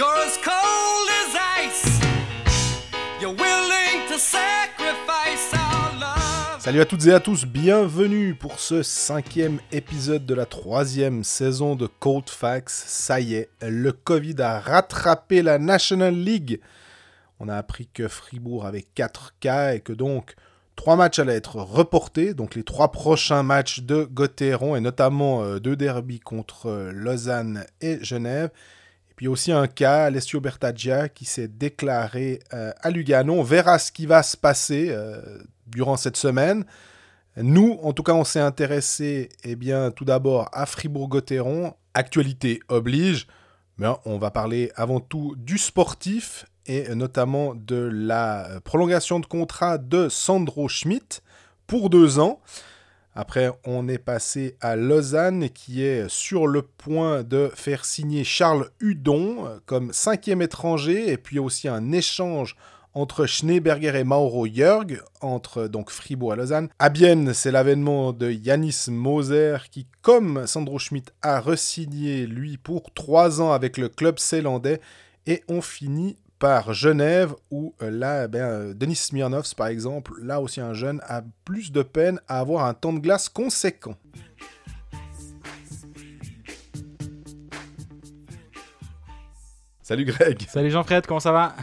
You're as cold as ice. You're willing to sacrifice our love. Salut à toutes et à tous, bienvenue pour ce cinquième épisode de la troisième saison de Cold Facts. Ça y est, le Covid a rattrapé la National League. On a appris que Fribourg avait 4 cas et que donc trois matchs allaient être reportés. Donc les trois prochains matchs de Gotteron et notamment euh, deux derbies contre euh, Lausanne et Genève. Puis aussi un cas, Alessio Bertaggia, qui s'est déclaré euh, à Lugano. On verra ce qui va se passer euh, durant cette semaine. Nous, en tout cas, on s'est intéressé eh bien, tout d'abord à Fribourg-Gotteron. Actualité oblige. Mais on va parler avant tout du sportif et notamment de la prolongation de contrat de Sandro Schmidt pour deux ans. Après, on est passé à Lausanne qui est sur le point de faire signer Charles Hudon comme cinquième étranger et puis aussi un échange entre Schneeberger et Mauro Jörg, entre donc Fribourg et Lausanne. À Bienne, c'est l'avènement de Yanis Moser qui, comme Sandro Schmidt, a resigné lui pour trois ans avec le club zélandais et on finit par Genève où euh, là, ben, euh, Denis Smirnovs par exemple, là aussi un jeune, a plus de peine à avoir un temps de glace conséquent. Salut Greg Salut Jean-Fred, comment ça va?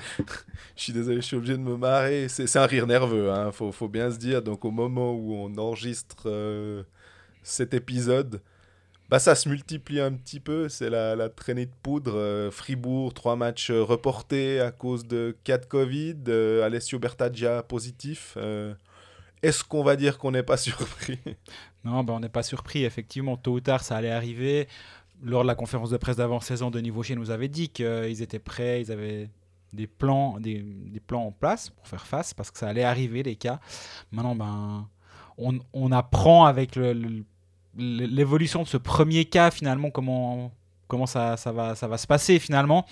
Je suis désolé, je suis obligé de me marrer. C'est c'est un rire nerveux, hein. faut, faut bien se dire. Donc au moment où on enregistre euh, cet épisode, bah, ça se multiplie un petit peu. C'est la, la traînée de poudre. Euh, Fribourg, trois matchs euh, reportés à cause de cas Covid. Euh, Alessio Bertaggia positif. Est-ce qu'on va dire qu'on n'est pas surpris? Non, ben, on n'est pas surpris. Effectivement, tôt ou tard, ça allait arriver. Lors de la conférence de presse d'avant-saison, Denis Vauchier nous avait dit qu'ils étaient prêts, ils avaient des plans, des, des plans en place pour faire face, parce que ça allait arriver, les cas. Maintenant, ben, on, on apprend avec le- l'évolution de ce premier cas, finalement, comment, comment ça, ça, va, ça va se passer, finalement.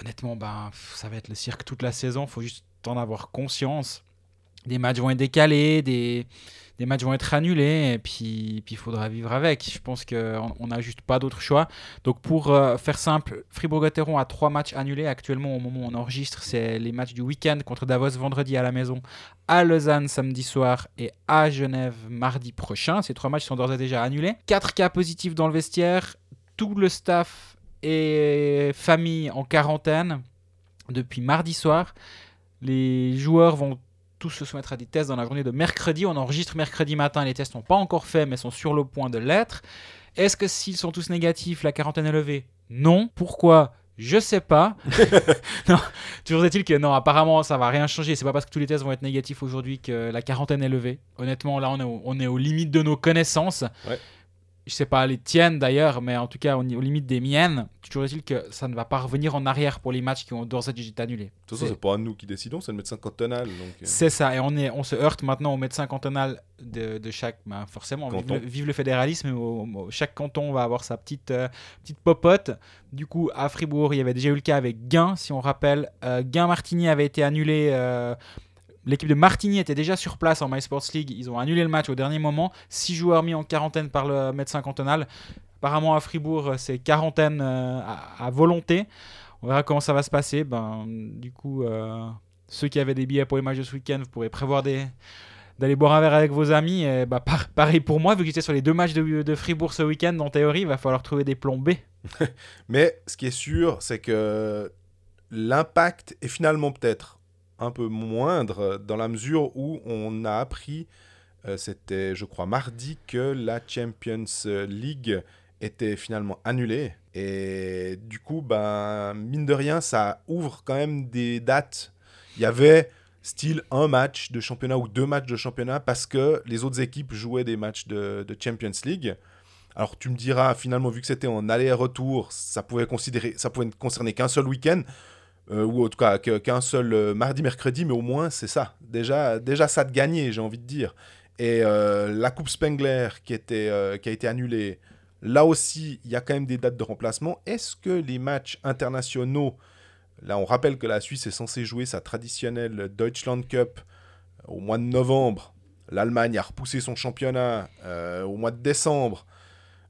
Honnêtement, ben, ça va être le cirque toute la saison. Faut juste en avoir conscience. Des matchs vont être décalés, des, des matchs vont être annulés, et puis il faudra vivre avec. Je pense qu'on on n'a juste pas d'autre choix. Donc pour euh, faire simple, Fribourg-Gotteron a trois matchs annulés actuellement au moment où on enregistre. C'est les matchs du week-end contre Davos vendredi à la maison, à Lausanne samedi soir et à Genève mardi prochain. Ces trois matchs sont d'ores et déjà annulés. Quatre cas positifs dans le vestiaire. Tout le staff et famille en quarantaine depuis mardi soir. Les joueurs vont tous se soumettre à des tests dans la journée de mercredi. On enregistre mercredi matin. Les tests n'ont pas encore fait, mais sont sur le point de l'être. Est-ce que s'ils sont tous négatifs, la quarantaine est levée? Non. Pourquoi? Je sais pas. non. Toujours est-il que non, apparemment, ça va rien changer. C'est pas parce que tous les tests vont être négatifs aujourd'hui que la quarantaine est levée. Honnêtement, là, on est, on aux limites de nos connaissances. Je sais pas les tiennes d'ailleurs, mais en tout cas, est aux limites des miennes. Toujours est-il que ça ne va pas revenir en arrière pour les matchs qui ont d'ores et déjà été annulés. De toute façon, C'est- pas nous qui décidons, c'est le médecin cantonal. Euh, C'est ça, et on, est, on se heurte maintenant au médecin cantonal de, de chaque. ben, forcément, vive le, vive le fédéralisme, au- au- chaque canton va avoir sa petite, euh, petite popote. Du coup, à Fribourg, il y avait déjà eu le cas avec Guin, si on rappelle. Euh, Guin-Martigny avait été annulé. euh, L'équipe de Martigny était déjà sur place en My Sports League. Ils ont annulé le match au dernier moment. Six joueurs mis en quarantaine par le médecin cantonal. Apparemment, à Fribourg, c'est quarantaine euh, à, volonté. On verra comment ça va se passer. Ben, du coup, euh, ceux qui avaient des billets pour les matchs de ce week-end, vous pourrez prévoir d'aller boire un verre avec vos amis. Bah, par- pareil pour moi, vu que j'étais sur les deux matchs de, Fribourg ce week-end, en théorie, il va falloir trouver des plans B. Mais ce qui est sûr, c'est que l'impact est finalement peut-être un peu moindre dans la mesure où on a appris, euh, c'était je crois mardi, que la Champions League était finalement annulée. Et du coup, ben, mine de rien, ça ouvre quand même des dates. Il y avait style un match de championnat ou deux matchs de championnat parce que les autres équipes jouaient des matchs de, de Champions League. Alors tu me diras, finalement, vu que c'était en aller-retour, ça pouvait, considérer, ça pouvait ne concerner qu'un seul week-end, euh, ou en tout cas qu'un seul euh, mardi, mercredi, mais au moins c'est ça. Déjà, déjà ça de gagner, j'ai envie de dire. Et euh, la Coupe Spengler qui, était, qui a été annulée, là aussi, il y a quand même des dates de remplacement. Est-ce que les matchs internationaux, là on rappelle que la Suisse est censée jouer sa traditionnelle Deutschland Cup au mois de novembre, l'Allemagne a repoussé son championnat au mois de décembre.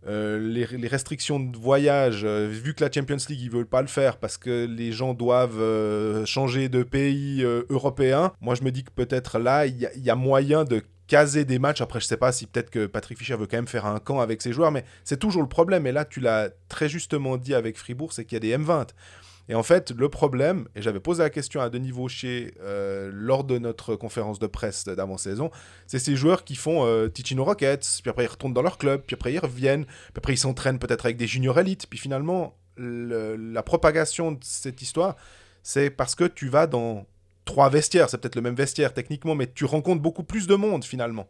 Euh, les, restrictions de voyage, euh, vu que la Champions League, ils veulent pas le faire parce que les gens doivent euh, changer de pays européen, moi je me dis que peut-être là, il y, y a moyen de caser des matchs. Après, je sais pas si peut-être que Patrick Fischer veut quand même faire un camp avec ses joueurs, mais c'est toujours le problème. Et là, tu l'as très justement dit avec Fribourg, c'est qu'il y a des M20. Et en fait, le problème, et j'avais posé la question à Denis Vaucher euh, lors de notre conférence de presse d'avant-saison, c'est ces joueurs qui font euh, Ticino Rockets, puis après ils retournent dans leur club, puis après ils reviennent, puis après ils s'entraînent peut-être avec des juniors élites, puis finalement, le- la propagation de cette histoire, c'est parce que tu vas dans trois vestiaires, c'est peut-être le même vestiaire techniquement, mais tu rencontres beaucoup plus de monde finalement.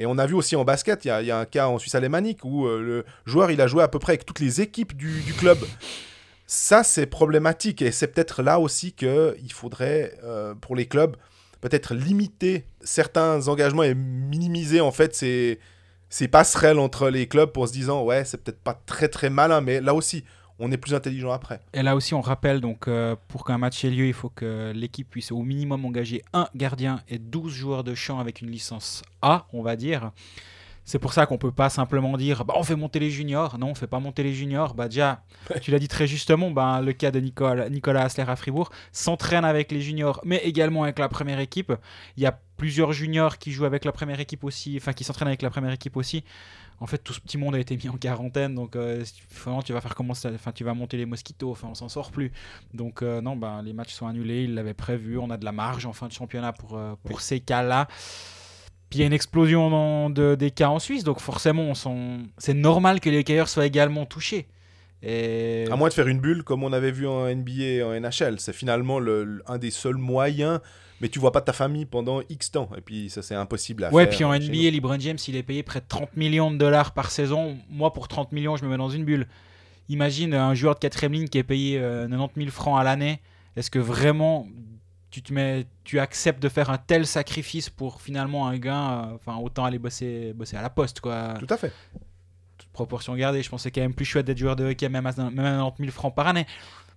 Et on a vu aussi en basket, il y a, un cas en Suisse alémanique où euh, le joueur il a joué à peu près avec toutes les équipes du club. Ça, c'est problématique et c'est peut-être là aussi qu'il faudrait, euh, pour les clubs, peut-être limiter certains engagements et minimiser en fait ces, ces passerelles entre les clubs pour se disant ouais, c'est peut-être pas très très malin, mais là aussi, on est plus intelligent après. Et là aussi, on rappelle donc euh, pour qu'un match ait lieu, il faut que l'équipe puisse au minimum engager un gardien et 12 joueurs de champ avec une licence A, on va dire. C'est pour ça qu'on peut pas simplement dire bah, on fait monter les juniors. Non, on fait pas monter les juniors. Bah déjà, tu l'as dit très justement, bah, le cas de Nicole, Nicolas Hassler à Fribourg s'entraîne avec les juniors, mais également avec la première équipe. Il y a plusieurs juniors qui jouent avec la première équipe aussi, enfin qui s'entraînent avec la première équipe aussi. En fait, tout ce petit monde a été mis en quarantaine, donc euh, tu vas faire comment ça Enfin, tu vas monter les mosquitos. Enfin, on s'en sort plus. Donc euh, non, bah, les matchs sont annulés. Ils l'avaient prévu. On a de la marge en fin de championnat pour euh, pour ces cas-là. Puis il y a une explosion dans- de, des cas en Suisse, donc forcément, c'est normal que les cailleurs soient également touchés. Et À moins de faire une bulle comme on avait vu en NBA et en NHL. C'est finalement le, le- un des seuls moyens, mais tu vois pas ta famille pendant X temps. Et puis ça, c'est impossible à Ouais, faire. puis en. NBA, LeBron James, il est payé près de 30 millions de dollars par saison. Moi, pour 30 millions, je me mets dans une bulle. Imagine un joueur de quatrième ligne qui est payé euh, 90 000 francs à l'année. Est-ce que vraiment tu te mets, tu acceptes de faire un tel sacrifice pour finalement un gain euh, Enfin, autant aller bosser, bosser à la poste, quoi. Tout à fait. Toute proportion gardée. Je c'est quand même plus chouette d'être joueur de hockey, même à, même à 90 000 francs par année.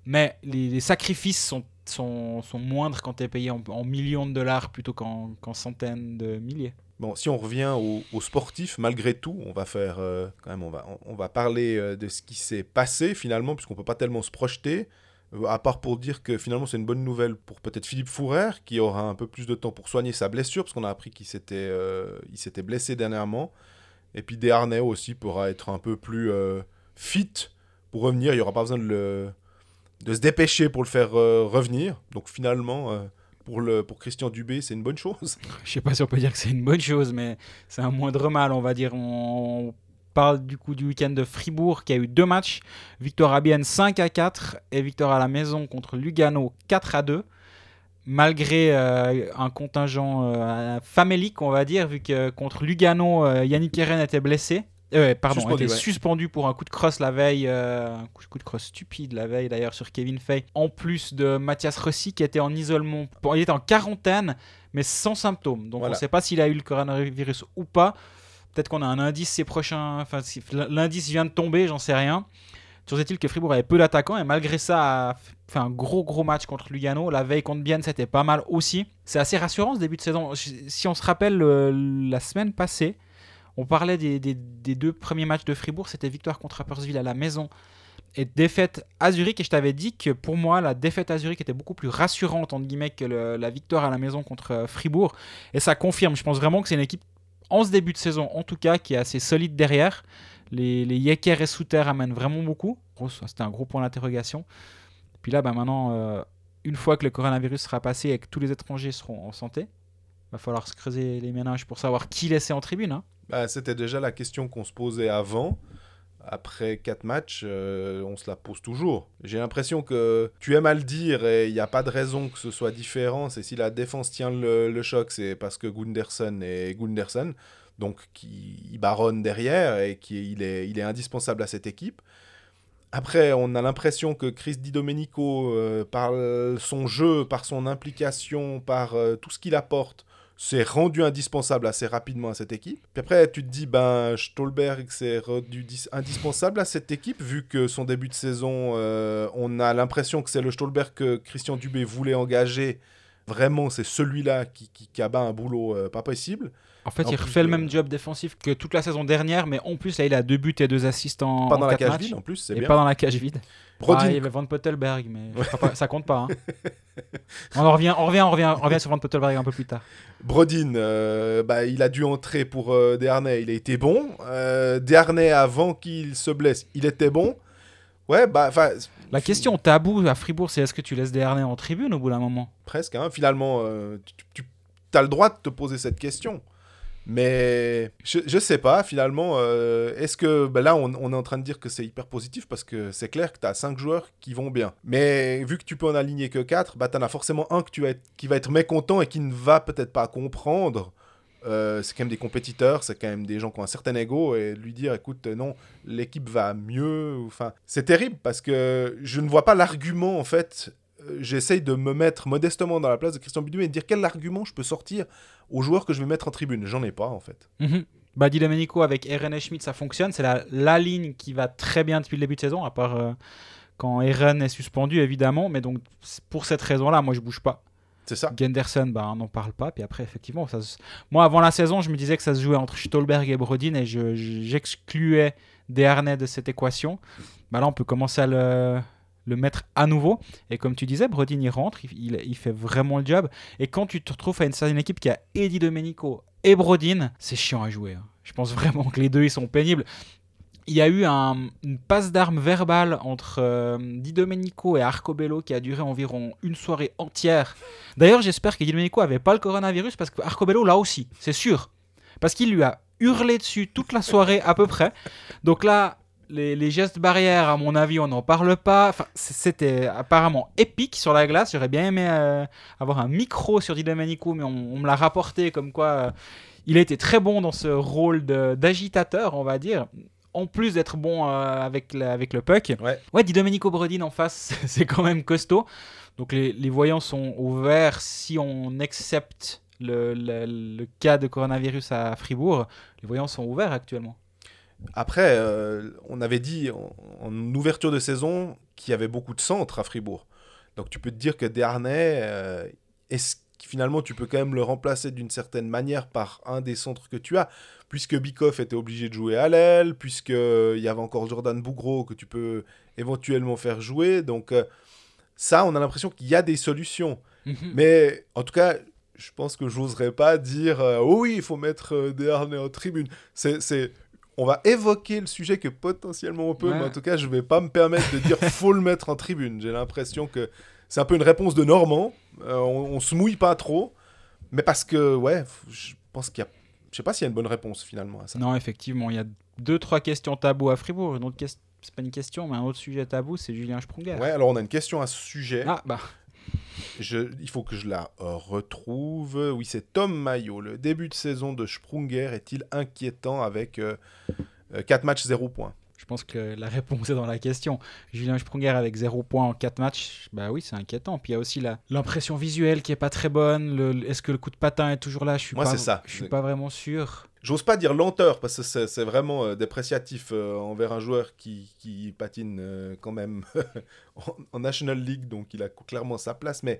Mais les, les sacrifices sont, sont, sont moindres quand tu es payé en, en millions de dollars plutôt qu'en centaines de milliers. Bon, si on revient aux, sportifs, malgré tout, on va faire euh, quand même, on va, on, on va parler euh, de ce qui s'est passé finalement, puisqu'on peut pas tellement se projeter. Euh, à part pour dire que finalement c'est une bonne nouvelle pour peut-être Philippe Fourer qui aura un peu plus de temps pour soigner sa blessure parce qu'on a appris qu'il s'était euh, il s'était blessé dernièrement. Et puis Desharnais aussi pourra être un peu plus euh, fit pour revenir. Il y aura pas besoin de le de se dépêcher pour le faire revenir. Donc finalement pour le pour Christian Dubé c'est une bonne chose. Je sais pas si on peut dire que c'est une bonne chose, mais c'est un moindre mal, on va dire. Parle du coup du week-end de Fribourg qui a eu deux matchs. Victoire à Bienne 5 à 4 et victoire à la maison contre Lugano 4 à 2. Malgré euh, un contingent euh, famélique, on va dire, vu que contre Lugano, euh, Yannick Eren était blessé. Pardon, Suspendu, était ouais. suspendu pour un coup de crosse la veille, un coup coup de crosse stupide la veille d'ailleurs sur Kevin Fay. En plus de Mathias Rossi qui était en isolement, il était en quarantaine, mais sans symptômes. Donc Voilà. on ne sait pas s'il a eu le coronavirus ou pas. Peut-être qu'on a un indice ces prochains. Enfin, l'indice vient de tomber, j'en sais rien. Toujours est-il que Fribourg avait peu d'attaquants et malgré ça a fait un gros gros match contre Lugano. La veille contre Bienne, c'était pas mal aussi. C'est assez rassurant ce début de saison. Si on se rappelle euh, la semaine passée, on parlait des, des- deux premiers matchs de Fribourg. C'était victoire contre Rapperswil à la maison et défaite à Zurich. Et je t'avais dit que pour moi, la défaite à Zurich était beaucoup plus rassurante entre guillemets que la victoire à la maison contre euh, Fribourg. Et ça confirme. Je pense vraiment que c'est une équipe en ce début de saison, en tout cas, qui est assez solide derrière. Les, les Yecker et Souter amènent vraiment beaucoup. C'était un gros point d'interrogation. Puis là, bah, maintenant, euh, une fois que le coronavirus sera passé et que tous les étrangers seront en santé, va falloir se creuser les ménages pour savoir qui laisser en tribune. hein. Bah, C'était déjà la question qu'on se posait avant. Après quatre matchs, euh, on se la pose toujours. J'ai l'impression que tu aimes à le dire et il n'y a pas de raison que ce soit différent. C'est si la défense tient le, choc, c'est parce que Gunderson est Gunderson, donc qui il baronne derrière et qui il est, il est indispensable à cette équipe. Après, on a l'impression que Chris Di Domenico, euh, par son jeu, par son implication, par euh, tout ce qu'il apporte, s'est rendu indispensable assez rapidement à cette équipe. Puis après, tu te dis, ben, Stolberg s'est rendu dis- indispensable à cette équipe, vu que son début de saison, euh, on a l'impression que c'est le Stolberg que Christian Dubé voulait engager. Vraiment, c'est celui-là qui, qui, qui abat un boulot euh, pas possible. En fait, En il refait le même job défensif que toute la saison dernière, mais en plus, là, il a deux buts et deux assists en, Pas en dans la quatre cage matchs. vide en plus, c'est Et bien. pas dans la cage vide. Brodin, Ah, il y avait Van Pottelberg, mais pas- ça compte pas. hein. on, en revient, on, revient, on, revient, on revient sur Van Pottelberg un peu plus tard. Brodin, euh, bah, il a dû entrer pour euh, Desharnais, il a été bon. Euh, Desharnais, avant qu'il se blesse, il était bon. Ouais, bah, enfin, La question tabou à Fribourg, c'est est-ce que tu laisses Desharnais en tribune au bout d'un moment? Presque. Hein. Finalement, euh, tu, as le droit de te poser cette question. Mais je, je sais pas, finalement, euh, est-ce que bah là, on, on est en train de dire que c'est hyper positif parce que c'est clair que tu as 5 joueurs qui vont bien. Mais vu que tu peux en aligner que 4, bah, tu en as forcément un que tu qui va être mécontent et qui ne va peut-être pas comprendre. Euh, c'est quand même des compétiteurs, c'est quand même des gens qui ont un certain ego et lui dire écoute, euh, non, l'équipe va mieux. Enfin, c'est terrible parce que je ne vois pas l'argument en fait. Euh, J'essaye de me mettre modestement dans la place de Christian Bidu et de dire quel argument je peux sortir aux joueurs que je vais mettre en tribune. J'en ai pas en fait. Mhm. Bah, Di Domenico avec Eren et Schmidt, ça fonctionne. C'est la, la ligne qui va très bien depuis le début de saison, à part euh, quand Eren est suspendu, évidemment. Mais donc, pour cette raison-là, moi, je bouge pas. C'est ça. Genderson, bah, on n'en parle pas. Puis après, effectivement, ça se- moi, avant la saison, je me disais que ça se jouait entre Stolberg et Brodin et je- je- j'excluais Desharnais de cette équation. Bah, là, on peut commencer à le, le mettre à nouveau. Et comme tu disais, Brodin, il rentre, il, il- fait vraiment le job. Et quand tu te retrouves à une certaine équipe qui a Eddie Domenico et Brodin, c'est chiant à jouer. hein. Je pense vraiment que les deux, ils sont pénibles. Il y a eu un- une passe d'armes verbale entre euh, Domenico et Arcobello qui a duré environ une soirée entière. D'ailleurs, j'espère que Di Domenico avait pas le coronavirus parce que Arcobello l'a aussi, c'est sûr. Parce qu'il lui a hurlé dessus toute la soirée à peu près. Donc là, les, les gestes barrières, à mon avis, on n'en parle pas. Enfin, c'était apparemment épique sur la glace. J'aurais bien aimé euh, avoir un micro sur Di Domenico, mais on, on me l'a rapporté comme quoi euh, il a été très bon dans ce rôle d'agitateur, on va dire. En plus d'être bon euh, avec, la- avec le puck. Ouais. Ouais, Di Domenico Brodin en face, c'est quand même costaud. Donc les, les voyants sont ouverts si on accepte le, le- le cas de coronavirus à Fribourg. Les voyants sont ouverts actuellement. Après, euh, on avait dit en, en ouverture de saison qu'il y avait beaucoup de centres à Fribourg. Donc tu peux te dire que Desharnais, euh, est-ce que finalement tu peux quand même le remplacer d'une certaine manière par un des centres que tu as Puisque Bikoff était obligé de jouer à l'aile, puisqu'il y avait encore Jordan Bougro que tu peux éventuellement faire jouer. Donc euh, ça, on a l'impression qu'il y a des solutions. Mais en tout cas, je pense que j'oserais pas dire euh, oh oui, il faut mettre euh, Desharnais en tribune. C'est, c'est- on va évoquer le sujet que potentiellement on peut, Ouais. mais en tout cas, je vais pas me permettre de dire faut le mettre en tribune. J'ai l'impression que c'est un peu une réponse de Normand. Euh, on, on se mouille pas trop, mais parce que ouais, je pense qu'il y a, je sais pas s'il y a une bonne réponse finalement à ça. Non, effectivement, il y a deux, trois questions tabous à Fribourg. Une autre C'est pas une question, mais un autre sujet tabou, c'est Julien Sprunger. Ouais, alors on a une question à ce sujet. Ah, bah, Je- il faut que je la euh, retrouve. Oui, c'est Tom Maillot. Le début de saison de Sprunger est-il inquiétant avec 4 matchs 0 points je pense que la réponse est dans la question. Julien Sprunger avec 0 points en 4 matchs, bah oui, c'est inquiétant. Puis il y a aussi l'impression visuelle qui est pas très bonne. Est-ce que le coup de patin est toujours là? Je suis Moi, pas, c'est ça. Je suis pas vraiment sûr. J'ose pas dire lenteur parce que c'est vraiment euh, dépréciatif euh, envers un joueur qui, qui patine euh, quand même en, en National League, donc il a clairement sa place. Mais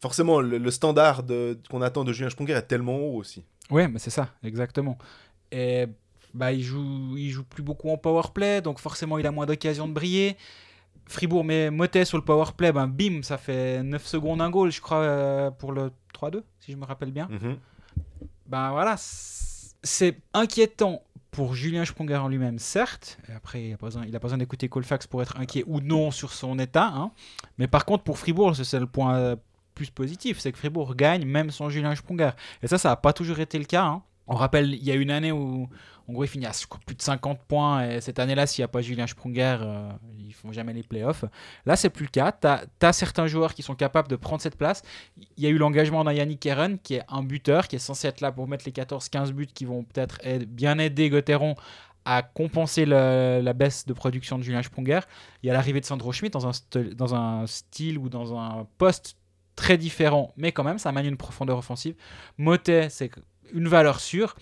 forcément, le, le standard qu'on attend de Julien Sprunger est tellement haut aussi. Ouais, mais c'est ça, exactement. Et bah, il joue, il joue plus beaucoup en power play, donc forcément il a moins d'occasions de briller. Fribourg met Motet sur le power play, ben bim, ça fait 9 secondes un goal, je crois, pour le 3-2, si je me rappelle bien. Mhm. Ben voilà, c'est inquiétant pour Julien Sprunger en lui-même, certes. Après, il n'a pas besoin, d'écouter Colfax pour être inquiet ou non sur son état. hein. Mais par contre, pour Fribourg, c'est c'est le point euh, plus positif, c'est que Fribourg gagne même sans Julien Sprunger. Et ça, ça n'a pas toujours été le cas. hein. On rappelle, il y a une année où, en gros, il finit à plus de 50 points. Et cette année-là, s'il n'y a pas Julien Sprunger, euh, ils font jamais les playoffs. Là, c'est plus le cas. Tu as, certains joueurs qui sont capables de prendre cette place. Il y a eu l'engagement d'un Yannick Keren, qui est un buteur, qui est censé être là pour mettre les 14-15 buts qui vont peut-être bien aider Gauthieron à compenser la baisse de production de Julien Sprunger. Il y a l'arrivée de Sandro Schmidt dans un, st- dans un style ou dans un poste très différent, mais quand même, ça amène une profondeur offensive. Motet, c'est une valeur sûre.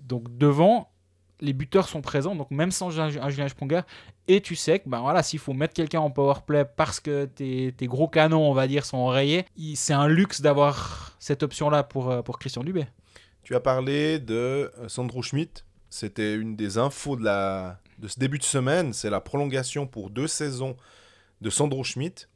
Donc devant, les buteurs sont présents, donc même sans un Julien Sprunger, et tu sais que ben voilà, s'il faut mettre quelqu'un en power play parce que tes, tes gros canons, on va dire, sont enrayés, c'est un luxe d'avoir cette option-là pour, euh, pour Christian Dubé. Tu as parlé de euh, Sandro Schmidt. C'était une des infos de, la, de ce début de semaine. C'est la prolongation pour deux saisons de Sandro Schmidt.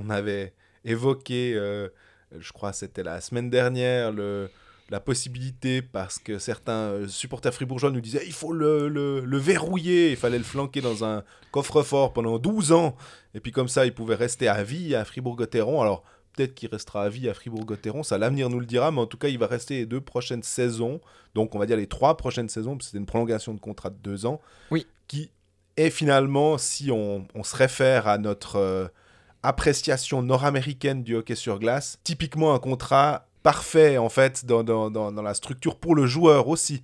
On avait évoqué, euh, je crois c'était la semaine dernière, le, la possibilité, parce que certains euh, supporters fribourgeois nous disaient il faut le, le, le verrouiller, il fallait le flanquer dans un coffre-fort pendant 12 ans, et puis comme ça il pouvait rester à vie à Fribourg-Gotteron. Alors peut-être qu'il restera à vie à Fribourg-Gotteron, ça l'avenir nous le dira, mais en tout cas il va rester les deux prochaines saisons, donc on va dire les trois prochaines saisons, parce que c'était une prolongation de contrat de deux ans, Oui. qui est finalement, si on, on se réfère à notre euh, appréciation nord-américaine du hockey sur glace, typiquement un contrat parfait en fait dans, dans, dans, la structure pour le joueur aussi,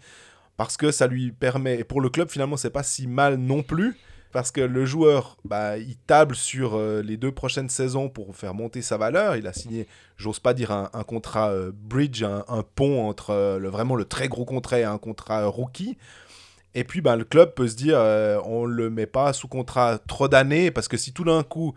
parce que ça lui permet, et pour le club finalement c'est pas si mal non plus, parce que le joueur, bah, il table sur euh, les deux prochaines saisons pour faire monter sa valeur. Il a signé, j'ose pas dire un, contrat euh, bridge, un, pont entre euh, le, vraiment le très gros contrat et un contrat rookie. Et puis, bah, le club peut se dire, on le met pas sous contrat trop d'années, parce que si tout d'un coup,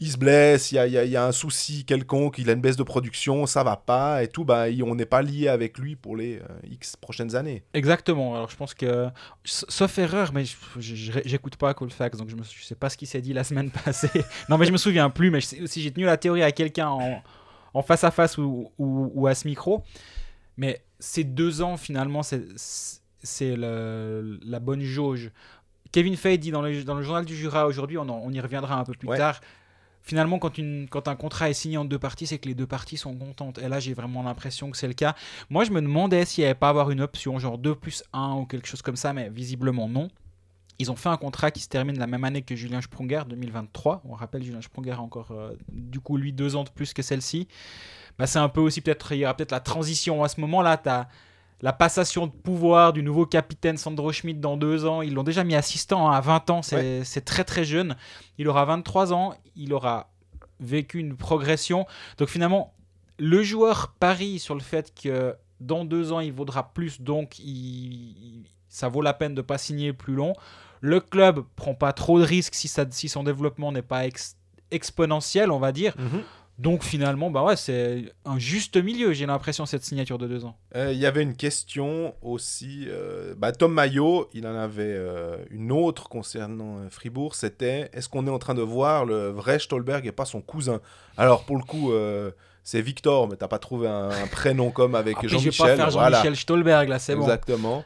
il se blesse, il y a, il y a- il y a un souci quelconque, il a une baisse de production, ça va pas, et tout, bah, on n'est pas lié avec lui pour les euh, X prochaines années. Exactement. Alors je pense que, sauf erreur, mais j'écoute pas Colfax, donc je ne sais pas ce qui s'est dit la semaine passée. non, mais je me souviens plus. Mais je si j'ai tenu la théorie à quelqu'un en, en face à face ou, ou- ou à ce micro, mais ces deux ans finalement, c'est la bonne jauge. Kevin Fay dit dans le, dans le journal du Jura aujourd'hui, on, y reviendra un peu plus Ouais. tard. Finalement, quand, un contrat est signé en deux parties, c'est que les deux parties sont contentes. Et là, j'ai vraiment l'impression que c'est le cas. Moi, je me demandais s'il n'y avait pas avoir une option, genre 2 plus 1 ou quelque chose comme ça, mais visiblement non. Ils ont fait un contrat qui se termine la même année que Julien Sprunger, 2023. On rappelle, Julien Sprunger a encore, euh, du coup, lui, deux ans de plus que celle-ci. Bah, c'est un peu aussi, peut-être, il y aura peut-être la transition à ce moment-là. Tu la passation de pouvoir du nouveau capitaine Sandro Schmidt dans deux ans. Ils l'ont déjà mis assistant hein, à 20 ans, c'est très très jeune. Il aura 23 ans, il aura vécu une progression. Donc finalement, le joueur parie sur le fait que dans deux ans, il vaudra plus, donc il- ça vaut la peine de pas signer plus long. Le club prend pas trop de risques si, ça, si son développement n'est pas ex- exponentiel, on va dire. Donc finalement, bah ouais, c'est un juste milieu, j'ai l'impression, cette signature de deux ans. Euh, Il y avait une question aussi. euh, bah, Tom Maillot, il en avait euh, une autre concernant Fribourg. C'était est-ce qu'on est en train de voir le vrai Stolberg et pas son cousin? Alors, pour le coup, c'est Victor, mais t'as pas trouvé un, un prénom comme avec Après, je vais Jean-Michel. pas faire voilà. Jean-Michel Stolberg, là, c'est bon. Exactement.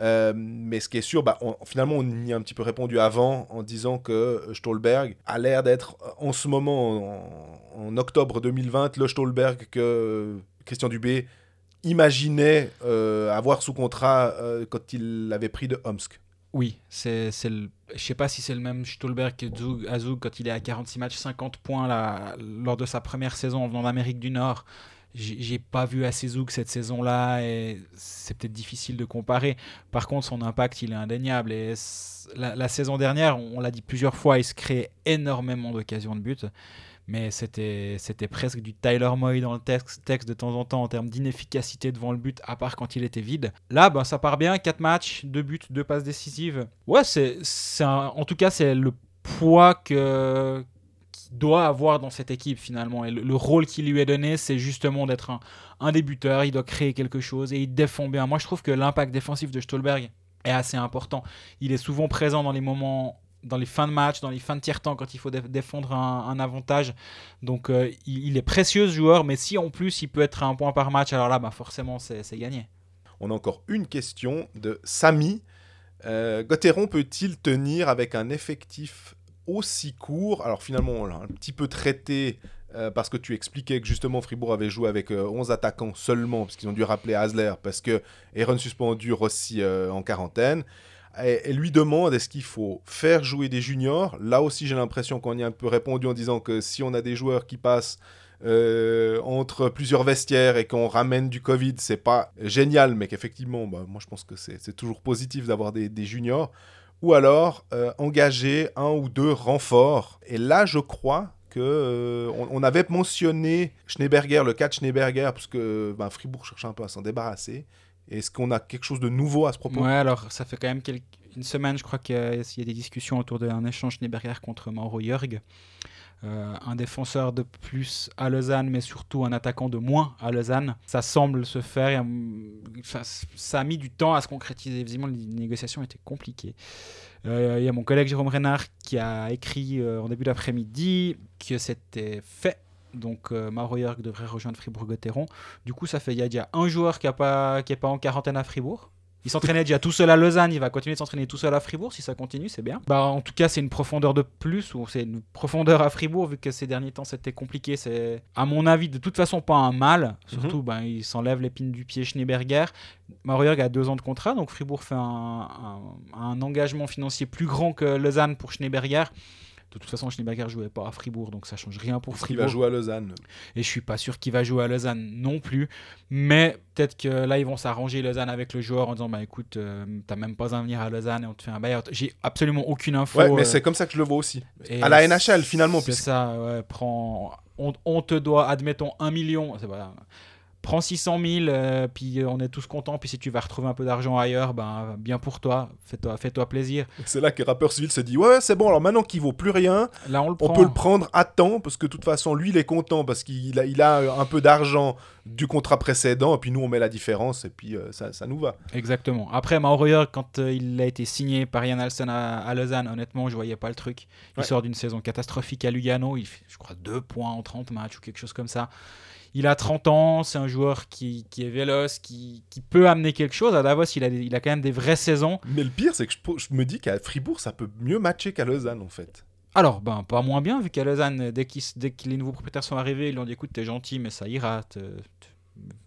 Euh, mais ce qui est sûr, bah, finalement, on y a un petit peu répondu avant en disant que Stolberg a l'air d'être en ce moment, en, en octobre 2020, le Stolberg que Christian Dubé imaginait euh, avoir sous contrat euh, quand il l'avait pris de Omsk. Oui, c'est, c'est le... sais pas si c'est le même Stolberg que Zug, quand il est à 46 matchs, 50 points lors de sa première saison en venant d'Amérique du Nord. J'ai, pas vu assez Zug cette saison-là et c'est peut-être difficile de comparer. Par contre, son impact, il est indéniable. Et la, saison dernière, on l'a dit plusieurs fois, il se crée énormément d'occasions de but. Mais c'était, presque du Tyler Moy dans le texte, de temps en temps en termes d'inefficacité devant le but, à part quand il était vide. Là, ben, ça part bien, 4 matchs, 2 buts, 2 passes décisives. Ouais, c'est, en tout cas, c'est le poids que, doit avoir dans cette équipe finalement. Et le, le rôle qui lui est donné, c'est justement d'être un, débuteur. Il doit créer quelque chose et il défend bien. Moi, je trouve que l'impact défensif de Stolberg est assez important. Il est souvent présent dans les moments dans les fins de match, dans les fins de tiers-temps, quand il faut dé- défendre un, avantage. Donc euh, il, est précieux ce joueur, mais si en plus il peut être à un point par match, alors là, bah, forcément, c'est c'est gagné. On a encore une question de Samy. Euh, Gauthieron peut-il tenir avec un effectif aussi court Alors finalement, on l'a un petit peu traité euh, parce que tu expliquais que justement Fribourg avait joué avec euh, 11 attaquants seulement, parce qu'ils ont dû rappeler Hasler, parce que Aaron suspendu, Rossi euh, en quarantaine. Et, lui demande est-ce qu'il faut faire jouer des juniors? Là aussi, j'ai l'impression qu'on y a un peu répondu en disant que si on a des joueurs qui passent euh, entre plusieurs vestiaires et qu'on ramène du Covid, c'est pas génial, mais qu'effectivement, bah, moi je pense que c'est toujours positif d'avoir des juniors. Ou alors euh, engager un ou deux renforts. Et là, je crois que euh, on, avait mentionné Schneeberger, le cas de Schneeberger, parce que bah, Fribourg cherche un peu à s'en débarrasser. Est-ce qu'on a quelque chose de nouveau à ce propos? Ouais, alors ça fait quand même une semaine, je crois qu'il y, a il y a des discussions autour d'un échange Schneeberger contre Mauro Jörg. Euh, un défenseur de plus à Lausanne, mais surtout un attaquant de moins à Lausanne. Ça semble se faire. hum, ça, a mis du temps à se concrétiser. Visiblement, les négociations étaient compliquées. Euh, Il y a mon collègue Jérôme Renard qui a écrit euh, en début d'après-midi que c'était fait. Donc euh, devrait rejoindre Fribourg-Gotteron. Du coup, ça fait il y a déjà un joueur qui n'est pas en quarantaine à Fribourg. Il s'entraînait déjà tout seul à Lausanne, il va continuer de s'entraîner tout seul à Fribourg. Si ça continue, c'est bien. Bah, en tout cas, c'est une profondeur de plus, ou c'est une profondeur à Fribourg, vu que ces derniers temps c'était compliqué. C'est, à mon avis, de toute façon pas un mal. Surtout, ben, il s'enlève l'épine du pied Schneeberger. Mauro Jörg a deux ans de contrat, donc Fribourg fait un, un- un engagement financier plus grand que Lausanne pour Schneeberger. De toute façon, Schneeberger jouait pas à Fribourg, donc ça change rien pour Fribourg. va jouer à Lausanne. Et je suis pas sûr qu'il va jouer à Lausanne non plus. Mais peut-être que là, ils vont s'arranger Lausanne avec le joueur en disant Bah écoute, euh, t'as même pas à venir à Lausanne et on te fait un buyout. J'ai absolument aucune info. Ouais, mais euh, c'est comme ça que je le vois aussi. et à la NHL, finalement, C'est puisque- ça, ouais, prends, on, on te doit, admettons, 1 million. c'est voilà. Prends 600 000, euh, puis on est tous contents. Puis si tu vas retrouver un peu d'argent ailleurs, ben, bien pour toi. Fais-toi fais -toi plaisir. C'est là que Rapperswil se dit Ouais, c'est bon, alors maintenant qu'il vaut plus rien, Là, on le on peut le prendre à temps, parce que de toute façon, lui, il est content, parce qu'il a, il a un peu d'argent du contrat précédent, et puis nous, on met la différence, et puis euh, ça, ça nous va. Exactement. Après, Mauro Jörg, quand euh, il a été signé par Ian Alston à, à Lausanne, honnêtement, je voyais pas le truc. Il Ouais. sort d'une saison catastrophique à Lugano. Il fait, je crois, 2 points en 30 matchs ou quelque chose comme ça. Il a 30 ans, c'est un joueur qui, qui est véloce, qui, qui peut amener quelque chose. À Davos, il a, il a quand même des vraies saisons. Mais le pire, c'est que je, je me dis qu'à Fribourg, ça peut mieux matcher qu'à Lausanne, en fait. Alors, ben, pas moins bien, vu qu'à Lausanne, dès, qu'ils- dès que les nouveaux propriétaires sont arrivés, ils lui ont dit écoute, t'es gentil, mais ça ira. te- te-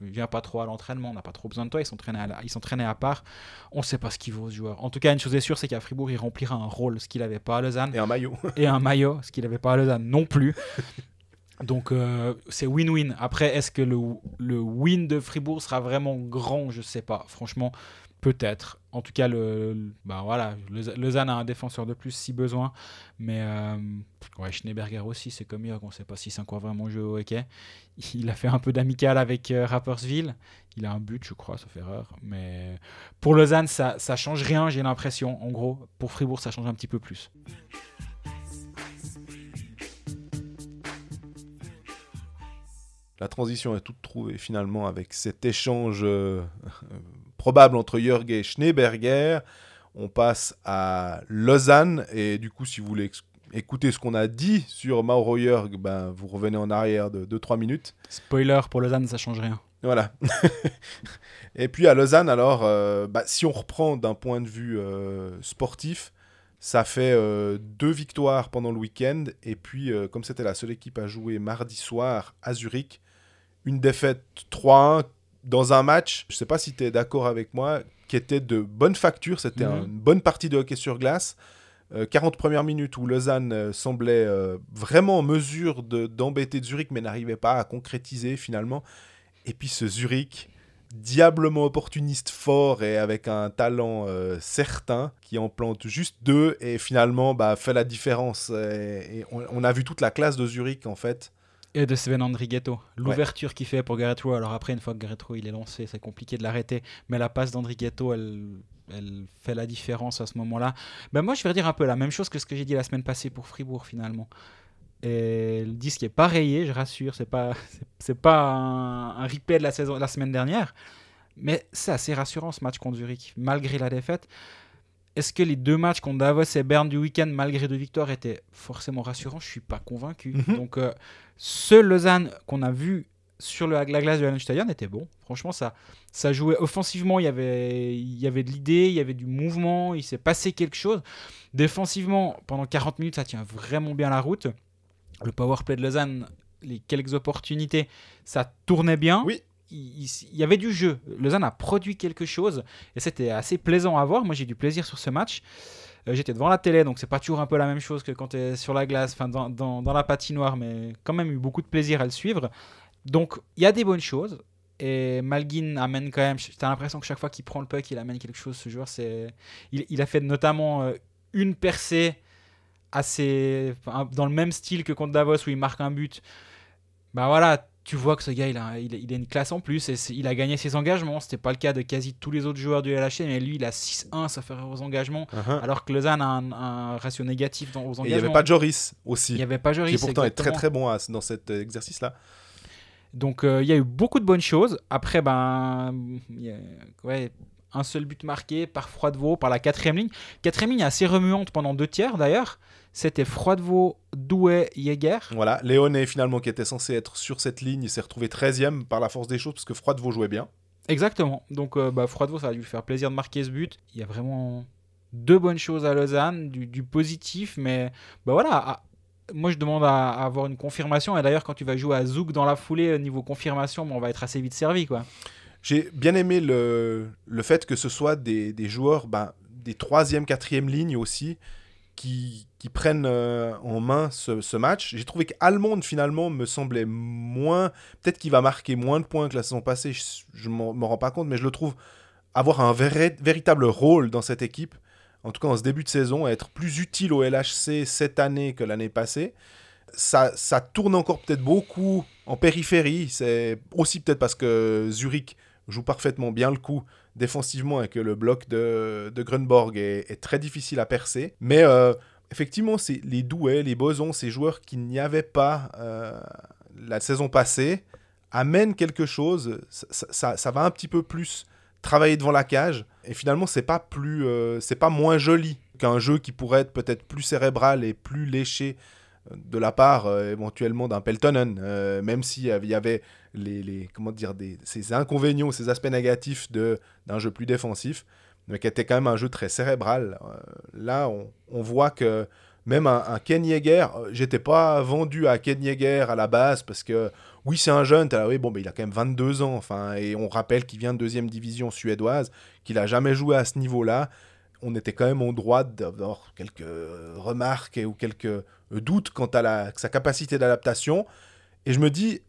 Viens pas trop à l'entraînement, on n'a pas trop besoin de toi. Ils s'entraînaient à, la- ils s'entraînaient à part. On sait pas ce qu'il vaut ce joueur. En tout cas, une chose est sûre, c'est qu'à Fribourg, il remplira un rôle, ce qu'il avait pas à Lausanne, Et un maillot. et un maillot, ce qu'il avait pas à Lausanne non plus. Donc euh, c'est win-win. Après, est-ce que le, le win de Fribourg sera vraiment grand? Je sais pas. Franchement, peut-être. En tout cas, le, bah voilà, Lausa- Lausanne a un défenseur de plus si besoin. Mais euh, Schneeberger aussi, c'est comme Jörg. On ne sait pas si c'est encore vraiment joué au hockey. Il a fait un peu d'amical avec euh, Rapperswil. Il a un but, je crois, sauf erreur. Mais pour Lausanne, ça, ça change rien, j'ai l'impression. En gros, pour Fribourg, ça change un petit peu plus. La transition est toute trouvée finalement avec cet échange euh, probable entre Jörg et Schneeberger. On passe à Lausanne et du coup, si vous voulez écouter ce qu'on a dit sur Mauro Jörg, ben, vous revenez en arrière de 2-3 minutes. Spoiler, pour Lausanne, ça change rien. Voilà. et puis à Lausanne, alors, euh, bah, si on reprend d'un point de vue euh, sportif, ça fait euh, deux victoires pendant le week-end. Et puis, euh, comme c'était la seule équipe à jouer mardi soir à Zurich, une défaite 3-1 dans un match, je ne sais pas si tu es d'accord avec moi, qui était de bonne facture. C'était Mhm. un- une bonne partie de hockey sur glace. Euh, 40 premières minutes où Lausanne euh, semblait euh, vraiment en mesure de- d'embêter Zurich, mais n'arrivait pas à concrétiser finalement. Et puis ce Zurich, diablement opportuniste fort et avec un talent euh, certain, qui en plante juste deux et finalement bah, fait la différence. Et, et on, on a vu toute la classe de Zurich en fait. Et de Sven Andrighetto. L'ouverture qu'il fait pour Garrett Rowe. Alors après, une fois que Garrett Rowe il est lancé, c'est compliqué de l'arrêter. Mais la passe d'Andrighetto, elle, elle fait la différence à ce moment-là. Ben moi, je vais dire un peu la même chose que ce que j'ai dit la semaine passée pour Fribourg finalement. Et le disque est pas rayé, je rassure. C'est pas, c'est- c'est pas un, un replay de la saison, la semaine dernière. Mais c'est assez rassurant ce match contre Zurich, malgré la défaite. Est-ce que les deux matchs contre Davos et Berne du week-end, malgré deux victoires, étaient forcément rassurants? Je suis pas convaincu. Mhm. Donc, euh, ce Lausanne qu'on a vu sur le- la glace de Hallenstadion était bon. Franchement, ça, ça jouait offensivement. Il y avait, il y avait de l'idée, il y avait du mouvement, il s'est passé quelque chose. Défensivement, pendant 40 minutes, ça tient vraiment bien la route. Le power play de Lausanne, les quelques opportunités, ça tournait bien. Oui. Il, il- y avait du jeu. Lausanne a produit quelque chose et c'était assez plaisant à voir. Moi, j'ai du plaisir sur ce match. Euh, J'étais devant la télé, donc c'est pas toujours un peu la même chose que quand tu es sur la glace, enfin dans, dans, la patinoire, mais quand même eu beaucoup de plaisir à le suivre. Donc il y a des bonnes choses. Et Malguin amène quand même. T'as l'impression que chaque fois qu'il prend le puck, il amène quelque chose. Ce joueur, c'est. Il, a fait notamment euh, une percée assez dans le même style que contre Davos où il marque un but. Bah voilà, tu vois que ce gars, il a, il, il a une classe en plus. Et il a gagné ses engagements. C'était pas le cas de quasi tous les autres joueurs du LHC, mais lui, il a 6-1 ça fait aux engagements. Uh-huh. Alors que Lausanne a un, un ratio négatif dans, aux Et engagements. il n'y avait pas Joris aussi, Il y avait pas qui Joris, pourtant est très exactement. très bon à- dans cet exercice-là. Donc euh, il y a eu beaucoup de bonnes choses. Après, ben, il y a- ouais, un seul but marqué par Froidevaux, par la quatrième ligne. Quatrième ligne assez remuante pendant deux tiers d'ailleurs. C'était Froidevaux, Douai, Jäger. Voilà, Léoné finalement qui était censé être sur cette ligne, il s'est retrouvé 13e par la force des choses parce que Froidevaux jouait bien. Exactement. Donc euh, bah, Froidevaux, ça a dû lui faire plaisir de marquer ce but. Il y a vraiment deux bonnes choses à Lausanne, du, du positif, mais bah voilà. à- moi, je demande à, à avoir une confirmation. Et d'ailleurs, quand tu vas jouer à Zouk dans la foulée, euh, niveau confirmation, on va être assez vite servi, quoi. J'ai bien aimé le, le fait que ce soit des, des joueurs, ben, des troisième, quatrième lignes aussi, qui, prennent euh, en main ce, match. J'ai trouvé qu'Almond, finalement, me semblait moins... Peut-être qu'il va marquer moins de points que la saison passée, je ne m'en rends pas compte, mais je le trouve avoir un véritable rôle dans cette équipe, en tout cas en ce début de saison, être plus utile au LHC cette année que l'année passée. Ça tourne encore peut-être beaucoup en périphérie. C'est aussi peut-être parce que Zurich joue parfaitement bien le coup défensivement et que le bloc de, de Grunborg est, très difficile à percer. Mais euh, effectivement, c'est les Douai, les Bosons, ces joueurs qui n'y avaient pas euh, la saison passée, amènent quelque chose. Ça, va un petit peu plus travailler devant la cage. Et finalement, c'est pas plus, euh, c'est pas moins joli qu'un jeu qui pourrait être peut-être plus cérébral et plus léché de la part euh, éventuellement d'un Peltonen, euh, même s'il il y avait les, les- comment dire, ces inconvénients, ces aspects négatifs d'un jeu plus défensif, mais qui était quand même un jeu très cérébral. Euh, là, on, on voit que même un, un Ken Yeager, euh, j'étais pas vendu à Ken Yeager à la base parce que oui, c'est un jeune, là, oui, bon, mais il a quand même 22 ans, enfin, et on rappelle qu'il vient de deuxième division suédoise, qu'il a jamais joué à ce niveau-là. On était quand même en droit d'avoir quelques remarques ou quelques euh, doutes quant à sa capacité d'adaptation. Et je me dis,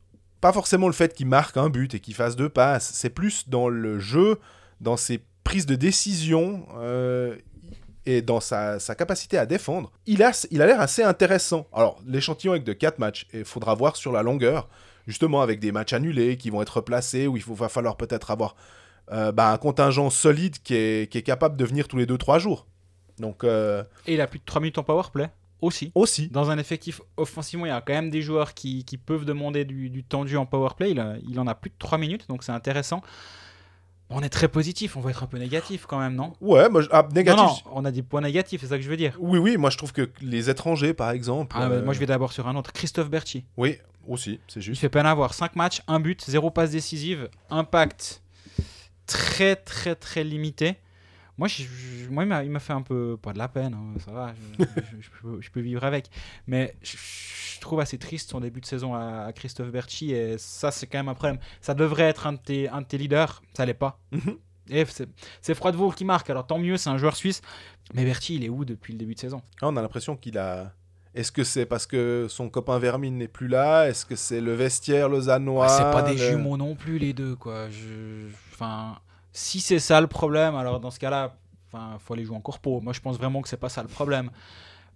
pas forcément le fait qu'il marque un but et qu'il fasse deux passes, c'est plus dans le jeu, dans ses prises de décision euh, et dans sa, capacité à défendre. Il a il a l'air assez intéressant. Alors, l'échantillon avec de 4 matchs, il faudra voir sur la longueur, justement avec des matchs annulés qui vont être replacés, où il va falloir peut-être avoir euh, bah, un contingent solide qui est, est capable de venir tous les 2-3 jours. Donc, Et il a plus de 3 minutes en powerplay aussi. aussi. Dans un effectif offensivement, il y a quand même des joueurs qui, qui peuvent demander du, du tendu en powerplay. Il, a- il en a plus de 3 minutes, donc c'est intéressant. On est très positif, on va être un peu négatif quand même, non? Ouais, moi, ah, négatif. Non, non, on a des points négatifs, c'est ça que je veux dire. Oui, oui, moi je trouve que les étrangers, par exemple. Ah, euh, Moi, je vais d'abord sur un autre. Christophe Berchi. Oui, aussi, c'est Il juste. fait peine à voir. 5 matchs, 1 but, 0 passe décisive, impact très très très limité. Moi, je- je- moi il m'a- fait un peu, pas de la peine, hein, ça va, je, peux, je peux vivre avec. Mais je, trouve assez triste son début de saison à, à Christophe Berchi et ça, c'est quand même un problème. Ça devrait être un de tes, un de tes leaders, ça l'est pas. Mhm. Et c'est Froidevaux qui marque, alors tant mieux, c'est un joueur suisse. Mais Berchi, il est où depuis le début de saison? Ah, on a l'impression qu'il a. Est-ce que c'est parce que son copain Vermine n'est plus là? Est-ce que c'est le vestiaire lausannois? Ah, c'est pas des le- jumeaux non plus les deux quoi. Je... Enfin, si c'est ça le problème, alors dans ce cas-là, enfin, faut aller jouer en corpo. Moi, je pense vraiment que c'est pas ça le problème.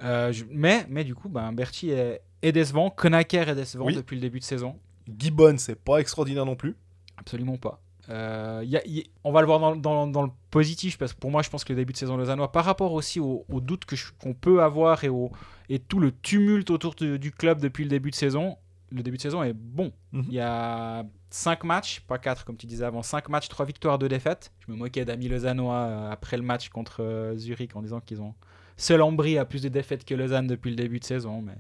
Euh, je- Mais, mais du coup, ben, Berti est, est décevant, Konaker est décevant Oui. depuis le début de saison. Gibbon, c'est pas extraordinaire non plus. Absolument pas. Euh, y a- y- on va le voir dans, dans- dans le positif parce que pour moi, je pense que le début de saison lausannois, par rapport aussi aux, doutes qu'on peut avoir et, au, et tout le tumulte autour de- du club depuis le début de saison, le début de saison est bon. Mhm. Il y a 5 matchs, pas 4 comme tu disais avant, 5 matchs, 3 victoires, 2 défaites. Je me moquais d'Ami Lausannois euh, après le match contre euh, Zurich en disant qu'ils ont. Seul Ambry a plus de défaites que Lausanne depuis le début de saison, mais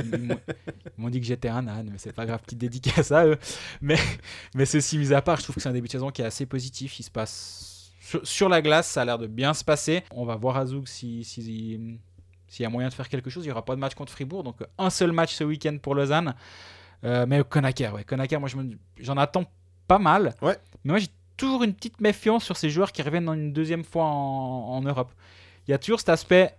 ils m'ont- dit que j'étais un âne, mais c'est pas grave, petite dédicace à eux. Mais, mais ceci mis à part, je trouve que c'est un début de saison qui est assez positif. Il se passe sur, la glace, ça a l'air de bien se passer. On va voir à Zouk si, si- s'il y a moyen de faire quelque chose. Il n'y aura pas de match contre Fribourg, donc un seul match ce week-end pour Lausanne. Euh, mais Konaker, ouais, Konaker, moi je j'en attends pas mal. Ouais. Mais moi j'ai toujours une petite méfiance sur ces joueurs qui reviennent une deuxième fois en, en Europe. Il y a toujours cet aspect.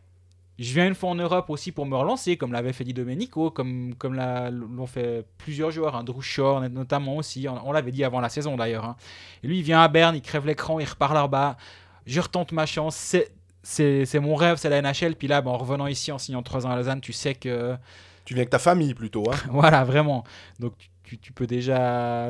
Je viens une fois en Europe aussi pour me relancer, comme l'avait fait Di Domenico, comme, comme l'ont fait plusieurs joueurs, hein, Drew Shore notamment aussi. On, on l'avait dit avant la saison d'ailleurs. hein. Et lui, il vient à Berne, il crève l'écran, il repart là-bas. Je retente ma chance. C'est mon rêve, c'est la NHL. Puis là, ben, en revenant ici, en signant 3 ans à Lausanne, tu sais que Tu viens avec ta famille plutôt. Hein. Voilà, vraiment. Donc tu- peux déjà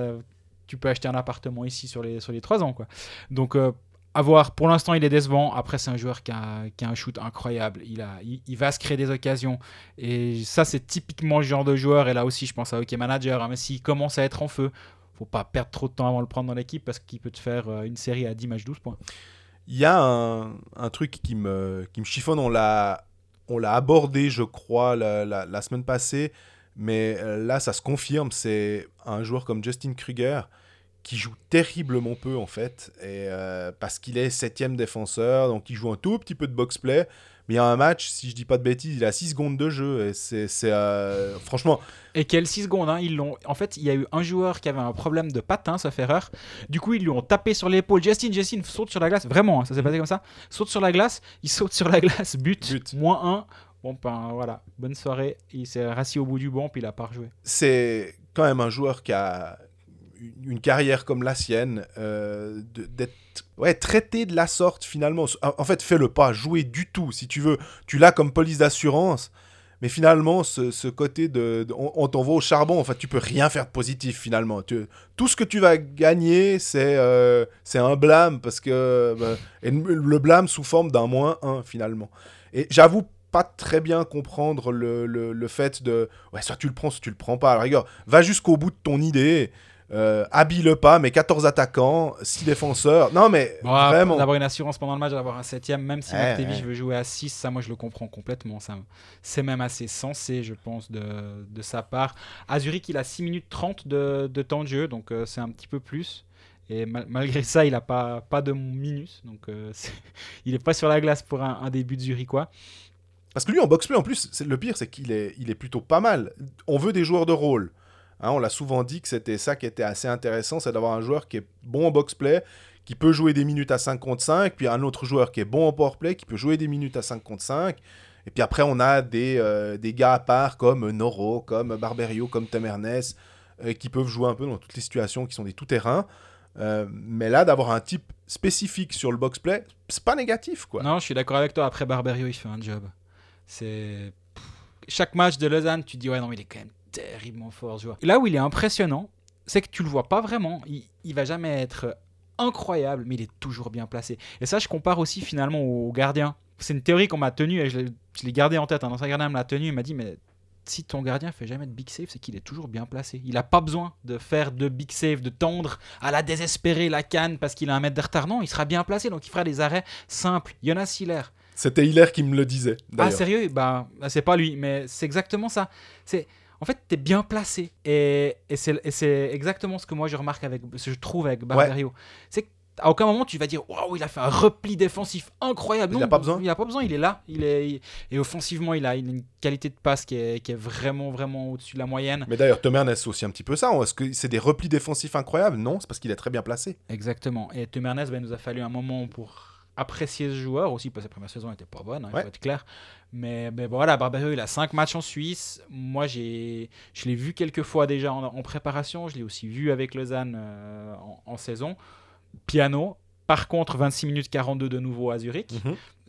tu peux acheter un appartement ici sur les sur les trois ans quoi. Donc euh, à voir. Pour l'instant, il est décevant. Après, c'est un joueur qui a, qui a un shoot incroyable. Il a il, il va se créer des occasions et ça c'est typiquement le genre de joueur. Et là aussi, je pense à OK Manager. hein, mais s'il commence à être en feu, faut pas perdre trop de temps avant de le prendre dans l'équipe parce qu'il peut te faire euh, une série à 10 matchs 12 points. Il y a un, un truc qui me, qui me chiffonne. On l'a, on l'a abordé, je crois, la, semaine passée. Mais euh, là, ça se confirme. C'est un joueur comme Justin Kruger qui joue terriblement peu, en fait. Euh, parce qu'il est septième défenseur. Donc, il joue un tout petit peu de box-play. Mais il y a un match, si je dis pas de bêtises, il a 6 secondes de jeu. Et c'est, c'est, euh, franchement, Et quelles 6 secondes, hein, ils l'ont. En fait, il y a eu un joueur qui avait un problème de patin, sauf erreur. Du coup, ils lui ont tapé sur l'épaule. Justin, Justin, saute sur la glace. Vraiment, hein, ça s'est passé comme ça. Saute sur la glace, il saute sur la glace, but, But. moins 1. Bon, ben voilà, bonne soirée. Il s'est rassis au bout du banc, puis il a pas rejoué. c'est quand même un joueur qui a une- carrière comme la sienne, euh, d'être ouais, traité de la sorte finalement. En fait, fais-le pas, jouer du tout si tu veux. Tu l'as comme police d'assurance, mais finalement, ce, côté de, on, t'envoie au charbon, en fait, tu peux rien faire de positif finalement. Tout ce que tu vas gagner, c'est euh, un blâme, parce que bah, le blâme sous forme d'un moins 1 finalement. Et j'avoue pas très bien comprendre le, le, le fait de ouais soit tu le prends soit tu le prends pas la rigueur va jusqu'au bout de ton idée euh, habille-le pas mais 14 attaquants 6 défenseurs non mais Bon, vraiment D'avoir une assurance pendant le match, d'avoir un septième, même si Martevich ouais. veut jouer à 6, ça, moi, je le comprends complètement. Ça, c'est même assez sensé, je pense, de, de sa part. À Zurich, il a 6 minutes 30 de, de temps de jeu, donc euh, c'est un petit peu plus. Et mal- malgré ça, il n'a pas, pas de minus, donc euh, c'est- il n'est pas sur la glace pour un, un début de Zurichois. parce que lui en box-play en plus c'est le pire c'est qu'il est il est plutôt pas mal on veut des joueurs de rôle Hein, on l'a souvent dit que c'était ça qui était assez intéressant c'est d'avoir un joueur qui est bon en box-play qui peut jouer des minutes à 5 contre 5 puis un autre joueur qui est bon en powerplay qui peut jouer des minutes à 5 contre 5 et puis après on a des, euh, des gars à part comme Noro comme Barberio comme Tom Ernest euh, qui peuvent jouer un peu dans toutes les situations qui sont des tout-terrains Euh, mais là d'avoir un type spécifique sur le box-play c'est pas négatif quoi Non, je suis d'accord avec toi. Après, Barberio, il fait un job. C'est. Chaque match de Lausanne, tu te dis, ouais, non, il est quand même terriblement fort, ce joueur. Là où il est impressionnant, c'est que tu le vois pas vraiment. Il, il va jamais être incroyable, mais il est toujours bien placé. Et ça, je compare aussi finalement au gardien. C'est une théorie qu'on m'a tenue et je l'ai- gardée en tête. Un ancien gardien me l'a tenue. Il m'a dit, mais si ton gardien fait jamais de big save, c'est qu'il est toujours bien placé. Il n'a pas besoin de faire de big save, de tendre à la désespérer la canne parce qu'il a un mètre de retard. Non, il sera bien placé, donc il fera des arrêts simples. Jonas Hiller, c'était Hiller qui me le disait ah sérieux? Bah bah, c'est pas lui, mais c'est exactement ça. C'est en fait t'es bien placé et, et c'est exactement ce que moi je remarque avec ce que je trouve avec Barberio. C'est qu'à aucun moment tu vas dire waouh il a fait un repli défensif incroyable. Il Non, a pas besoin. Il a pas besoin. Il est là. Il est il- et offensivement il a, une qualité de passe qui est, qui est vraiment vraiment au-dessus de la moyenne. Mais d'ailleurs, Tom Ernest, aussi un petit peu ça. Est-ce que c'est des replis défensifs incroyables? Non, c'est parce qu'il est très bien placé. Exactement. Et Tom Ernest, ben, il nous a fallu un moment pour apprécier ce joueur aussi, parce que la première saison n'était pas bonne, hein, il Ouais. faut être clair. Mais, mais voilà, Barberio, il a 5 matchs en Suisse. Moi, j'ai, je l'ai vu quelques fois déjà en, en préparation. Je l'ai aussi vu avec Lausanne euh, en, en saison. Piano. Par contre, 26 minutes 42 de nouveau à Zurich.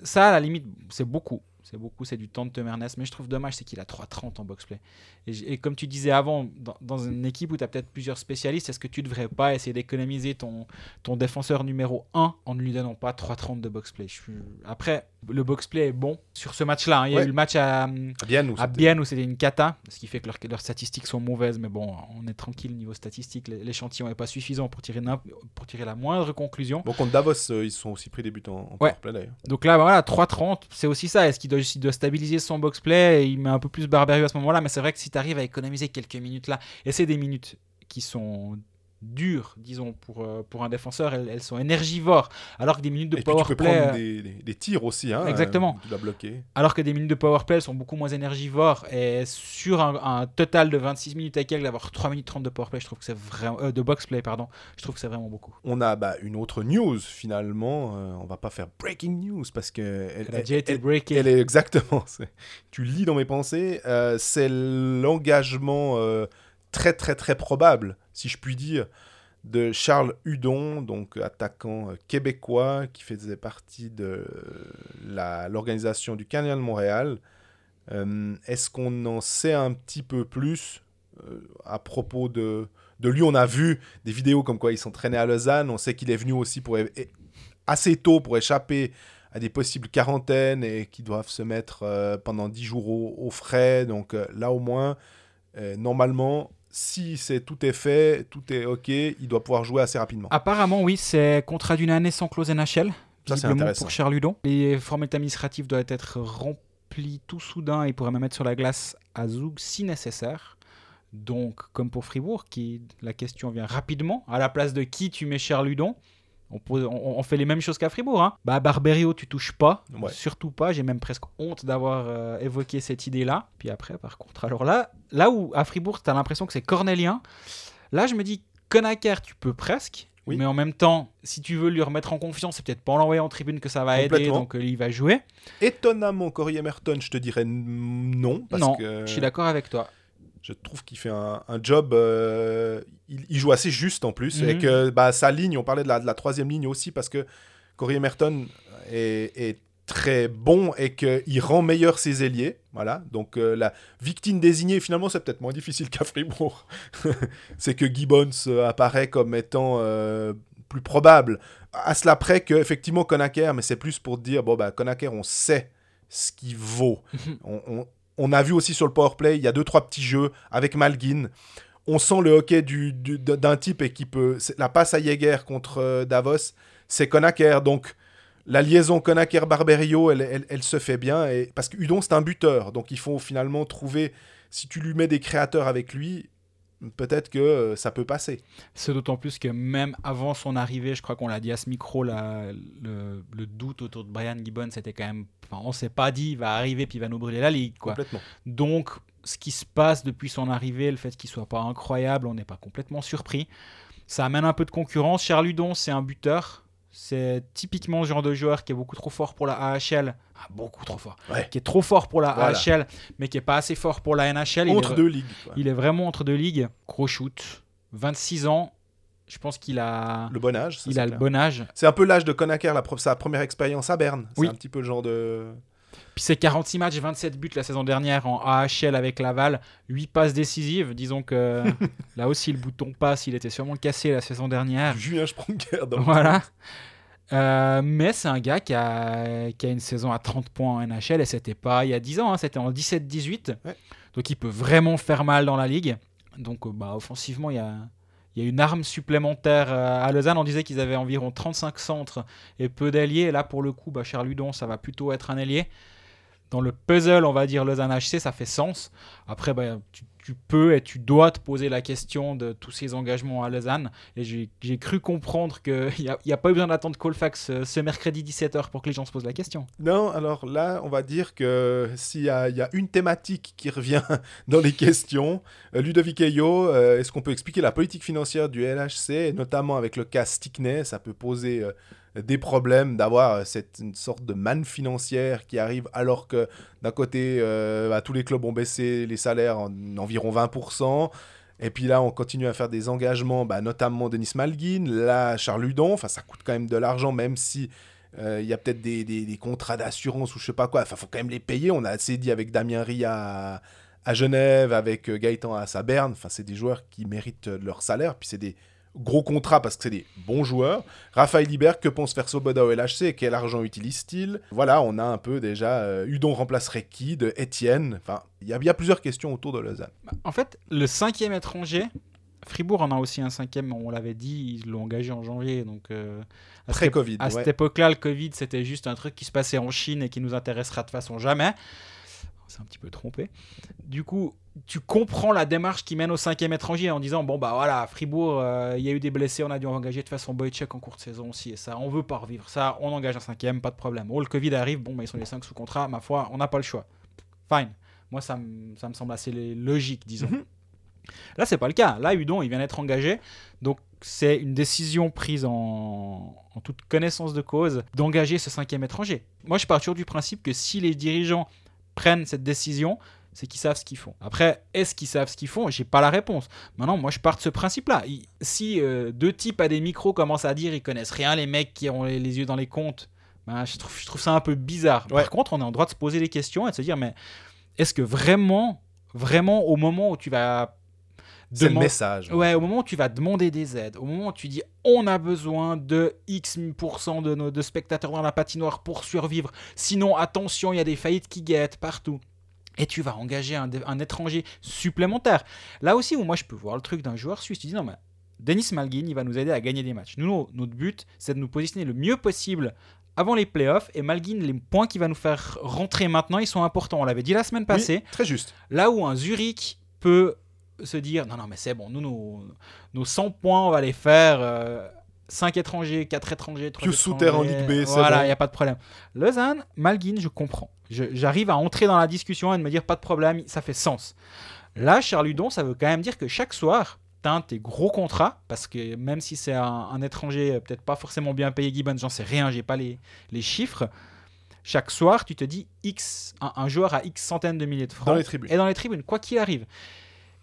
Ça, à la limite, c'est beaucoup. C'est beaucoup, c'est du temps de Tom Ernest. Mais je trouve dommage, c'est qu'il a 3,30 en box-play. Et, comme tu disais avant, dans, une équipe où tu as peut-être plusieurs spécialistes, est-ce que tu devrais pas essayer d'économiser ton, ton défenseur numéro 1 en ne lui donnant pas 3,30 de box-play Après, le box-play est bon sur ce match-là. hein. Il y a Ouais. eu le match à, à Bienne où c'était une cata, ce qui fait que leurs, leurs statistiques sont mauvaises, mais bon, on est tranquille niveau statistique. L'échantillon n'est pas suffisant pour tirer, n'im- pour tirer la moindre conclusion. Bon, contre Davos, euh, ils se sont aussi pris des buts en, en Ouais. powerplay, d'ailleurs. Donc là, voilà, 3,30, c'est aussi ça. Est-ce qu'il doit, il doit stabiliser son box-play Il met un peu plus Barberio à ce moment-là, mais c'est vrai que si tu arrives à économiser quelques minutes là, et c'est des minutes qui sont dures, disons, pour, euh, pour un défenseur, elles, elles sont énergivores, alors que des minutes de Et puis, tu peux powerplay... prendre euh, des, des- des tirs aussi. Hein, Exactement. euh, tu dois bloquer. Alors que des minutes de powerplay sont beaucoup moins énergivores et sur un, un total de 26 minutes à quelques, d'avoir 3 minutes 30 de powerplay, je trouve que c'est vraiment euh, de boxplay pardon, je trouve que c'est vraiment beaucoup. On a bah, une autre news, finalement. Euh, on va pas faire breaking news parce que. Elle, Elle a déjà été elle est exactement. c'est- Tu lis dans mes pensées. c'est l'engagement très, très, très probable, si je puis dire, de Charles Hudon, donc attaquant euh, québécois qui faisait partie de la- l'organisation du Canadien de Montréal, Euh, Est-ce qu'on en sait un petit peu plus euh, à propos de, de lui? On a vu des vidéos comme quoi il s'entraînait à Lausanne. On sait qu'il est venu aussi pour assez tôt pour échapper à des possibles quarantaines et qui doivent se mettre euh, pendant 10 jours au, au frais. Donc euh, là au moins, euh, normalement, si c'est tout est fait, tout est ok, il doit pouvoir jouer assez rapidement. Apparemment, oui, c'est contrat d'une année sans clause NHL. Ça, c'est intéressant. pour Charles Ludon. Les formalités administratives doivent être remplies tout soudain. Il pourrait même mettre sur la glace à Zoug si nécessaire. Donc, comme pour Fribourg, qui, la question vient rapidement. À la place de qui tu mets Charles Ludon on, pose- on- on fait les mêmes choses qu'à Fribourg. Hein. Bah, Barberio, tu touches pas. Ouais. Surtout pas. J'ai même presque honte d'avoir euh, évoqué cette idée-là. Puis après, par contre, alors là, là où à Fribourg, tu as l'impression que c'est cornélien, là, je me dis, Conacher, tu peux presque. Oui. Mais en même temps, si tu veux lui remettre en confiance, c'est peut-être pas en l'envoyer en tribune que ça va aider, donc euh, il va jouer. Étonnamment, Corey Emerton, je te dirais non. Parce non, que je suis d'accord avec toi. Je trouve qu'il fait un, un job. euh, il, il joue assez juste en plus. Mhm. Et que bah, sa ligne, on parlait de la, de la troisième ligne aussi, parce que Corey Emerton est, est très bon et qu'il rend meilleur ses ailiers. Voilà. Donc euh, la victime désignée, finalement, c'est peut-être moins difficile qu'à Fribourg. c'est que Gibbons euh, apparaît comme étant euh, plus probable. À cela près que, effectivement, Conacher, mais c'est plus pour dire bon, bah, Conacher, on sait ce qu'il vaut. on, on- on a vu aussi sur le powerplay, il y a deux, trois petits jeux avec Malguin. On sent le hockey du- du- d'un type et qui peut. La passe à Jäger contre euh, Davos, c'est Conacher. Donc, la liaison elle- elle se fait bien. Et, parce que Udon, c'est un buteur. Donc, il faut finalement trouver. Si tu lui mets des créateurs avec lui, peut-être que euh, ça peut passer. C'est d'autant plus que même avant son arrivée, je crois qu'on l'a dit à ce micro, là, le, le doute autour de Brian Gibbons, c'était quand même. Enfin, on s'est pas dit, il va arriver puis il va nous brûler la ligue. Quoi. Complètement. Donc, ce qui se passe depuis son arrivée, le fait qu'il soit pas incroyable, on n'est pas complètement surpris. Ça amène un peu de concurrence. Charles Ludon, c'est un buteur. C'est typiquement ce genre de joueur qui est beaucoup trop fort pour la AHL. Ah, beaucoup trop fort. Ouais. Qui est trop fort pour la Voilà. AHL, mais qui est pas assez fort pour la NHL. Il est Entre deux ligues. Il est vraiment entre deux ligues. Gros shoot. 26 ans. Je pense qu'il a, Le bon âge. ça, il c'est a le bon âge. C'est un peu l'âge de Conacher, la, pro- sa première expérience à Berne. C'est Oui. un petit peu le genre de. Puis c'est 46 matchs, 27 buts la saison dernière en AHL avec Laval, 8 passes décisives. Disons que là aussi le bouton passe, il était sûrement cassé la saison dernière. Julien Spronger. dans le- Voilà. Euh, mais c'est un gars qui a, qui a une saison à 30 points en NHL et c'était pas il y a 10 ans, hein, c'était en 17-18. Ouais. Donc il peut vraiment faire mal dans la ligue. Donc euh, bah, offensivement, il y a, il y a une arme supplémentaire euh, à Lausanne. On disait qu'ils avaient environ 35 centres et peu d'alliés. Là, pour le coup, bah, Charles Ludon, ça va plutôt être un ailier. Dans le puzzle, on va dire Lausanne HC, ça fait sens. Après, bah, tu peux et tu dois te poser la question de tous ces engagements à Lausanne. Et j'ai cru comprendre qu'il n'y a, y a pas eu besoin d'attendre Colfax euh, ce mercredi 17h pour que les gens se posent la question. Non, alors là, on va dire que s'il y, a- une thématique qui revient dans les questions, euh, Ludovic Eyo, euh, est-ce qu'on peut expliquer la politique financière du LHC, notamment avec le cas Stickney Ça peut poser des problèmes d'avoir euh, cette une sorte de manne financière qui arrive alors que d'un côté, euh, bah, tous les clubs ont baissé les salaires en environ 20%. Et puis là, on continue à faire des engagements, bah, notamment Denis Malguin, là, Charles Ludon. Enfin, ça coûte quand même de l'argent, même si euh, il y a peut-être des, des- contrats d'assurance ou je sais pas quoi. Enfin, faut quand même les payer. On a assez dit avec Damien Ria à, Genève, avec Gaëtan à Saberne. Enfin, c'est des joueurs qui méritent leur salaire. Puis c'est des gros contrats parce que c'est des bons joueurs. Raphaël Libert, que pense faire Soboda au LHC Quel argent utilise-t-il? Voilà, on a un peu déjà. euh, Udon remplacerait qui de Étienne Enfin, il y, y a plusieurs questions autour de Lausanne. En fait, le cinquième étranger, Fribourg en a aussi un cinquième, on l'avait dit, ils l'ont engagé en janvier. Donc, euh, à cette Pré-Covid. À ouais. cette époque-là, le Covid, c'était juste un truc qui se passait en Chine et qui nous intéressera de façon jamais. On s'est un petit peu trompé. Du coup, tu comprends la démarche qui mène au cinquième étranger en disant bon bah voilà, Fribourg, euh, il y a eu des blessés, on a dû engager de façon Boychuk en courte saison aussi et ça, on veut pas revivre ça, on engage un cinquième, pas de problème. Oh, le Covid arrive, bon bah ils sont les cinq sous contrat, ma foi, on n'a pas le choix. Fine. Moi, ça, me- ça me semble assez logique, disons. Mhm. Là, c'est pas le cas. Là, Udon, il vient d'être engagé. Donc, c'est une décision prise en, en toute connaissance de cause d'engager ce cinquième étranger. Moi, je pars toujours du principe que si les dirigeants prennent cette décision, c'est qu'ils savent ce qu'ils font. Après, est-ce qu'ils savent ce qu'ils font? J'ai pas la réponse. Maintenant, moi, je pars de ce principe-là. Si euh, deux types à des micros commencent à dire ils connaissent rien, les mecs qui ont les, les yeux dans les comptes, ben, je, trouve, je trouve ça un peu bizarre. Ouais. Par contre, on est en droit de se poser des questions et de se dire mais Est-ce que vraiment, vraiment, au moment où tu vas C'est le message. Ouais, au moment où tu vas demander des aides, au moment où tu dis on a besoin de X pourcent de, nos, de spectateurs dans la patinoire pour survivre, sinon attention, il y a des faillites qui guettent partout. Et tu vas engager un, un étranger supplémentaire. Là aussi, où moi je peux voir le truc d'un joueur suisse, tu dis non, mais Denis Malgin, il va nous aider à gagner des matchs. Nous, no- notre but, c'est de nous positionner le mieux possible avant les playoffs. Et Malgin, les points qu'il va nous faire rentrer maintenant, ils sont importants. On l'avait dit la semaine Oui, passée. très juste. Là où un Zurich peut se dire non, non, mais c'est bon, nous, nos, nos 100 points, on va les faire. 5 étrangers, 4 étrangers, 3 Pius Souter en Ligue B, c'est Voilà, il n'y a pas de problème. Lausanne, Malguin, je comprends. J'arrive à entrer dans la discussion et de me dire pas de problème, ça fait sens. Là, Charles Ludon, ça veut quand même dire que chaque soir, tu as un de tes gros contrats, parce que même si c'est un, un étranger euh, peut-être pas forcément bien payé, Gibbons, j'en sais rien, j'ai pas les, les chiffres. Chaque soir, tu te dis X, un, un joueur à X centaines de milliers de francs Dans les tribunes. et dans les tribunes, quoi qu'il arrive.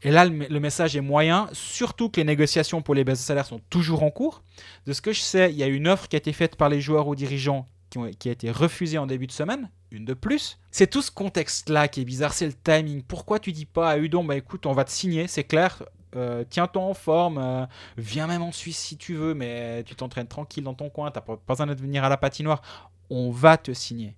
Et là, le, me- le message est moyen, surtout que les négociations pour les baisses de salaire sont toujours en cours. De ce que je sais, il y a une offre qui a été faite par les joueurs aux dirigeants qui, ont- qui a été refusée en début de semaine, une de plus. C'est tout ce contexte-là qui est bizarre, c'est le timing. Pourquoi tu dis pas à Udon, bah écoute, on va te signer, c'est clair, euh, tiens-toi en forme, euh, viens même en Suisse si tu veux, mais tu t'entraînes tranquille dans ton coin, t'as pas besoin de venir à la patinoire, on va te signer.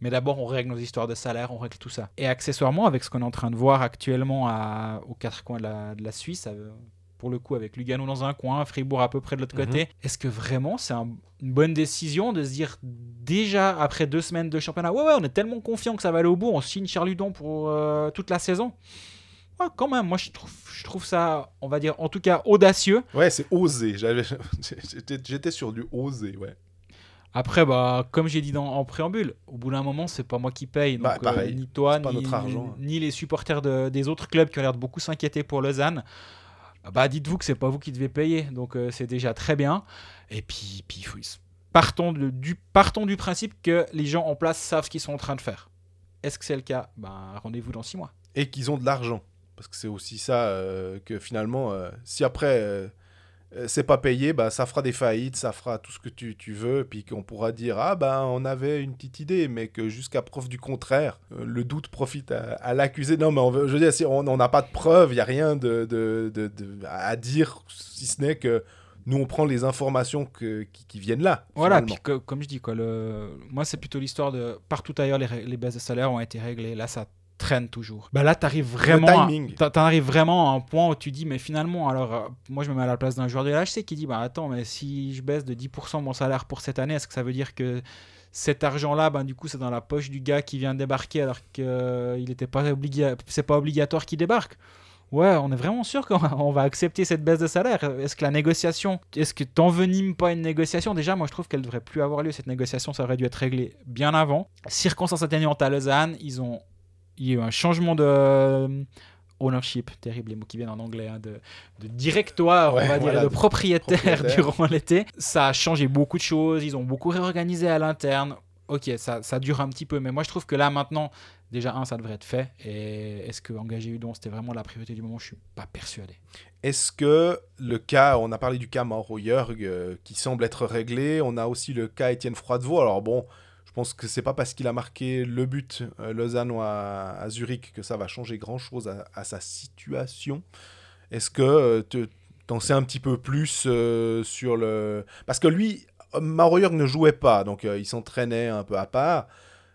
Mais d'abord, on règle nos histoires de salaire, on règle tout ça. Et accessoirement, avec ce qu'on est en train de voir actuellement aux quatre coins de la, de la Suisse, euh, pour le coup, avec Lugano dans un coin, Fribourg à peu près de l'autre Mhm. côté, est-ce que vraiment c'est un- une bonne décision de se dire déjà après deux semaines de championnat, ouais, ouais, on est tellement confiant que ça va aller au bout, on signe Charles Ludon pour euh, toute la saison? Ouais, quand même, moi je trouve, je trouve ça, on va dire, en tout cas audacieux. Ouais, c'est osé. J'étais sur du osé, ouais. Après, bah, comme j'ai dit dans, en préambule, au bout d'un moment, c'est pas moi qui paye. Donc, Bah, pareil. euh, ni toi, ni, notre argent. ni les supporters de- des autres clubs qui ont l'air de beaucoup s'inquiéter pour Lausanne. Bah, dites-vous que c'est pas vous qui devez payer. Donc, euh, c'est déjà très bien. Et puis, puis partons, du, partons du principe que les gens en place savent ce qu'ils sont en train de faire. Est-ce que c'est le cas? Bah, Rendez-vous dans six mois. Et qu'ils ont de l'argent. Parce que c'est aussi ça euh, que finalement, euh, si après c'est pas payé, bah, ça fera des faillites, ça fera tout ce que tu, tu veux, puis qu'on pourra dire Ah ben on avait une petite idée, mais que jusqu'à preuve du contraire, euh, le doute profite à, à l'accusé. Non, mais on veut- je veux dire, si on n'a pas de preuve, il n'y a rien de, de- de- de- à dire, si ce n'est que nous on prend les informations que- qui, qui viennent là. Voilà, puis que- comme je dis, quoi, le... moi c'est plutôt l'histoire de partout ailleurs, les, les baisses de salaire ont été réglées. Là, ça traîne toujours. Bah là, tu arrives vraiment, à- arrives vraiment à un point où tu dis, mais finalement, alors, euh, moi je me mets à la place d'un joueur de l'HC qui dit, bah attends, mais si je baisse de 10% mon salaire pour cette année, est-ce que ça veut dire que cet argent-là, ben, du coup, c'est dans la poche du gars qui vient de débarquer alors qu'il n'était pas obliga... c'est pas obligatoire qu'il débarque? Ouais, on est vraiment sûr qu'on va- accepter cette baisse de salaire. Est-ce que la négociation, est-ce que t'envenimes pas une négociation? Déjà, moi je trouve qu'elle devrait plus avoir lieu. Cette négociation, ça aurait dû être réglé bien avant. Circonstances atténuantes à Lausanne, ils ont, il y a eu un changement de euh, ownership, terrible les mots qui viennent en anglais, hein, de, de directoire, Ouais, on va dire, voilà, de de propriétaire, propriétaire. durant l'été. Ça a changé beaucoup de choses. Ils ont beaucoup réorganisé à l'interne. Ok, ça, ça dure un petit peu, mais moi je trouve que là maintenant, déjà un, ça devrait être fait. Et est-ce que engager Udon, c'était vraiment la priorité du moment? Je suis pas persuadé. Est-ce que le cas, on a parlé du cas Mauro Jörg euh, qui semble être réglé, on a aussi le cas Étienne Froidevaux. Alors bon, pense que c'est pas parce qu'il a marqué le but euh, lausannois à, Zurich que ça va changer grand-chose à, à sa situation. Est-ce que euh, te- t'en sais un petit peu plus euh, sur le... Parce que lui, Jörg ne jouait pas, donc il s'entraînait un peu à part.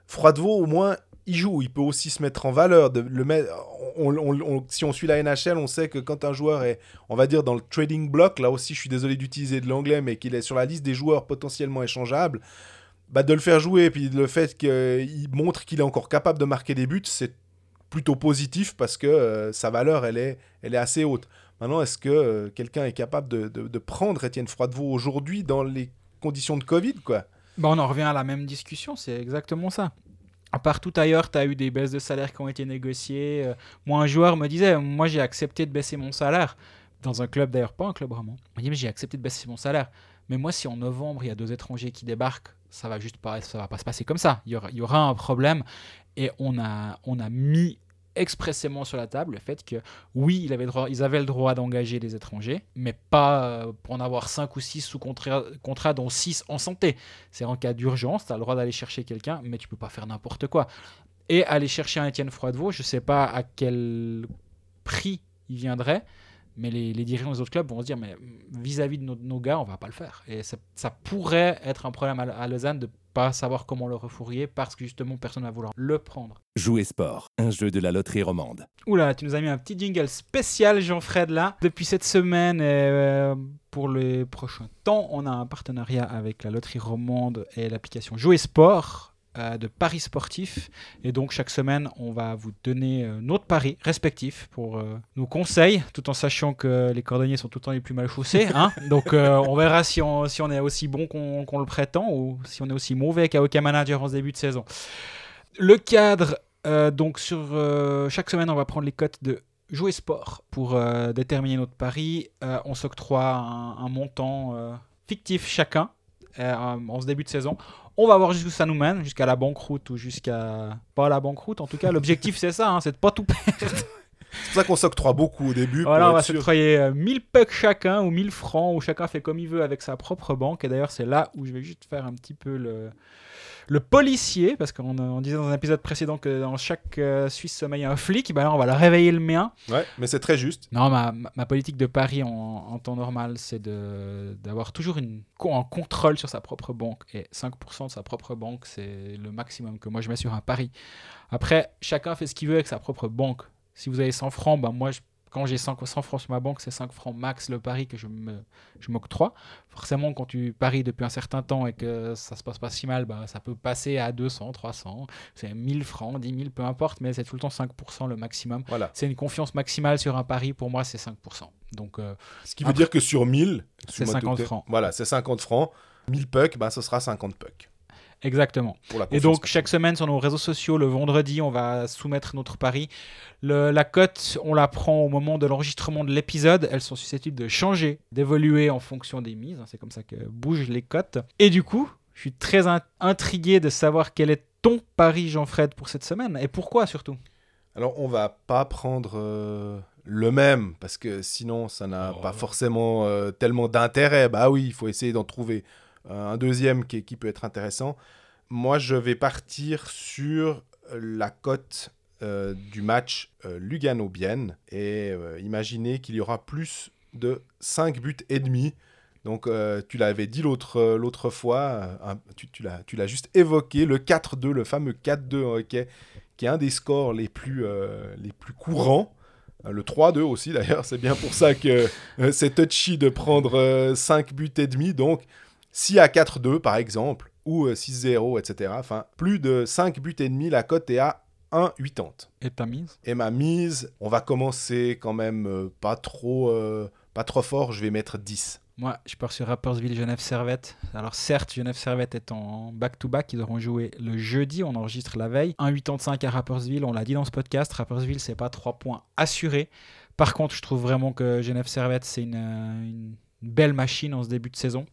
Froidevaux, au moins, il joue, il peut aussi se mettre en valeur. Si on suit la NHL, on sait que quand un joueur est, on va dire, dans le trading block, là aussi, je suis désolé d'utiliser de l'anglais, mais qu'il est sur la liste des joueurs potentiellement échangeables, bah, de le faire jouer, et puis le fait qu'il montre qu'il est encore capable de marquer des buts, c'est plutôt positif parce que euh, sa valeur, elle est, elle est assez haute. Maintenant, est-ce que euh, quelqu'un est capable de, de- prendre Étienne Froidevaux aujourd'hui dans les conditions de Covid, quoi? Bah, on en revient à la même discussion, c'est exactement ça. Partout ailleurs, tu as eu des baisses de salaire qui ont été négociées. Euh, Moi, un joueur me disait, moi j'ai accepté de baisser mon salaire, dans un club d'ailleurs, pas un club vraiment. Il me dit, mais j'ai accepté de baisser mon salaire. Mais moi, si en novembre, il y a deux étrangers qui débarquent, ça va juste pas, ça va pas se passer comme ça. Il y aura, un problème. Et on a, on a mis expressément sur la table le fait que oui, droit, ils avaient le droit d'engager des étrangers, mais pas euh, pour en avoir 5 ou 6 sous contrat, contrat dont 6 en santé. C'est en cas d'urgence, tu as le droit d'aller chercher quelqu'un, mais tu peux pas faire n'importe quoi. et aller chercher un Étienne Froidevaux. Je sais pas à quel prix il viendrait, mais les, les dirigeants des autres clubs vont se dire mais vis-à-vis de nos, nos gars, on va pas le faire. Et ça, ça pourrait être un problème à, à Lausanne de pas savoir comment le refourrier parce que justement personne va vouloir le prendre. Jouer sport, un jeu de la loterie romande. Oula, tu nous as mis un petit jingle spécial, Jean-Fred, là. Depuis cette semaine, et, euh, pour les prochains temps, on a un partenariat avec la loterie romande et l'application Jouer Sport de paris sportifs. Et donc, chaque semaine, on va vous donner euh, notre pari respectif pour euh, nos conseils, tout en sachant que les cordonniers sont tout le temps les plus mal chaussés. Hein donc, euh, on verra si on, si on est aussi bon qu'on le prétend ou si on est aussi mauvais qu'à aucun manager en ce début de saison. Le cadre, euh, donc sur euh, chaque semaine, on va prendre les cotes de jouer sport pour euh, déterminer notre pari. Euh, on s'octroie un, un montant euh, fictif chacun euh, en ce début de saison. On va voir jusqu'où ça nous mène, jusqu'à la banqueroute ou jusqu'à pas la banqueroute. En tout cas, l'objectif c'est ça, hein, c'est de pas tout perdre. C'est pour ça qu'on s'octroie beaucoup au début. Voilà, pour on va s'octroyer euh, 1000 pucks chacun ou 1000 francs, où chacun fait comme il veut avec sa propre banque. Et d'ailleurs, c'est là où je vais juste faire un petit peu le, le policier, parce qu'on on disait dans un épisode précédent que dans chaque euh, Suisse sommeille un flic. Ben là, on va le réveiller le mien. Ouais, mais c'est très juste. Non, ma, politique de pari en, en temps normal, c'est d'avoir toujours une, un contrôle sur sa propre banque. Et 5% de sa propre banque, c'est le maximum que moi je mets sur un pari. Après, chacun fait ce qu'il veut avec sa propre banque. Si vous avez 100 francs, ben moi, je- quand j'ai 100, 100 francs sur ma banque, c'est 5 francs max le pari que je me- je m'octroie. Forcément, quand tu paries depuis un certain temps et que ça se passe pas si mal, ben, ça peut passer à 200, 300, c'est 1000 francs, 10 000, peu importe, mais c'est tout le temps 5% le maximum. Voilà. C'est une confiance maximale sur un pari, pour moi, c'est 5%. Donc, euh, Ce qui veut dire que sur 1000, C'est excuse-moi de 50 te- francs. Voilà, c'est 50 francs. 1000 pucks, bah, ce sera 50 pucks. Exactement. Pour la Et donc, chaque semaine, sur nos réseaux sociaux, le vendredi, on va soumettre notre pari. Le- la cote, on la prend au moment de l'enregistrement de l'épisode. Elles sont susceptibles de changer, d'évoluer en fonction des mises. C'est comme ça que bougent les cotes. Et du coup, je suis très in- intrigué de savoir quel est ton pari, Jean-Fred, pour cette semaine. Et pourquoi, surtout? Alors, on va pas prendre euh, le même, parce que sinon, ça n'a Oh. pas forcément euh, tellement d'intérêt. Bah oui, il faut essayer d'en trouver un deuxième qui, qui peut être intéressant. Moi, je vais partir sur la cote euh, du match euh, Lugano-Bienne et euh, imaginer qu'il y aura plus de 5 buts et demi. Donc, euh, tu l'avais dit l'autre euh, l'autre fois, euh, tu, tu l'as juste évoqué, le 4-2, le fameux 4-2 en hockey, qui est un des scores les plus, euh, les plus courants. Euh, Le 3-2 aussi, d'ailleurs, c'est bien pour ça que euh, c'est touchy de prendre 5 buts et demi. Donc, si à 4-2, par exemple, ou euh, 6-0, etc., enfin, plus de 5 buts et demi, la cote est à 1,80. Et ta mise? Et ma mise, on va commencer quand même euh, pas trop, euh, pas trop fort, je vais mettre 10. Moi, je pars sur Rappersville Genève Servette. Alors certes, Genève Servette est en back-to-back, ils auront joué le jeudi, on enregistre la veille. 1,85 à Rappersville, on l'a dit dans ce podcast, Rappersville c'est pas 3 points assurés. Par contre, je trouve vraiment que Genève Servette c'est une, euh, une belle machine en ce début de saison.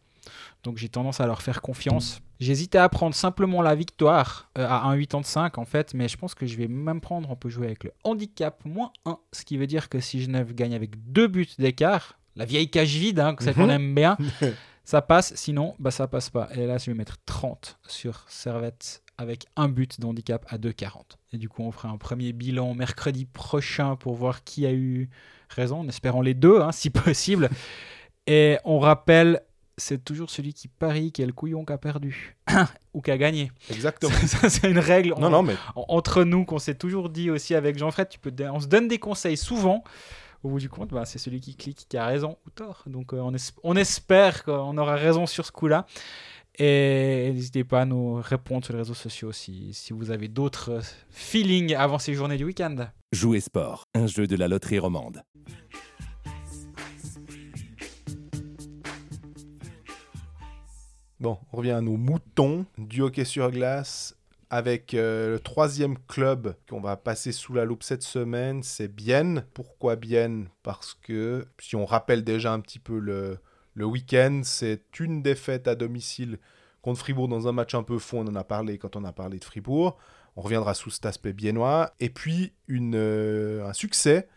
Donc j'ai tendance à leur faire confiance. J'hésitais à prendre simplement la victoire euh, à 1,85 en fait, mais je pense que je vais même prendre, on peut jouer avec le handicap moins 1, ce qui veut dire que si Genève gagne avec deux buts d'écart, la vieille cage vide, hein, celle qu'on Mhm. aime bien, ça passe, sinon bah, ça passe pas. Et là je vais mettre 30 sur Servette avec un but d'handicap à 2,40. Et du coup on fera un premier bilan mercredi prochain pour voir qui a eu raison, en espérant les deux, hein, si possible. Et on rappelle, c'est toujours celui qui parie qui est le couillon qui a perdu ou qui a gagné. Exactement. Ça, c'est une règle non, non, mais en- entre nous qu'on s'est toujours dit aussi avec Jean-Fred. Tu peux, on se donne des conseils souvent. Au bout du compte, bah, c'est celui qui clique qui a raison ou tort. Donc euh, on, es- on espère qu'on aura raison sur ce coup-là. Et n'hésitez pas à nous répondre sur les réseaux sociaux si, si vous avez d'autres feelings avant ces journées du week-end. Jouer sport, un jeu de la loterie romande. Bon, on revient à nos moutons du hockey sur glace avec euh, le troisième club qu'on va passer sous la loupe cette semaine, c'est Bienne. Pourquoi Bienne? Parce que si on rappelle déjà un petit peu le, le week-end, c'est une défaite à domicile contre Fribourg dans un match un peu fond, on en a parlé quand on a parlé de Fribourg. On reviendra sous cet aspect biennois. Et puis une, euh, un succès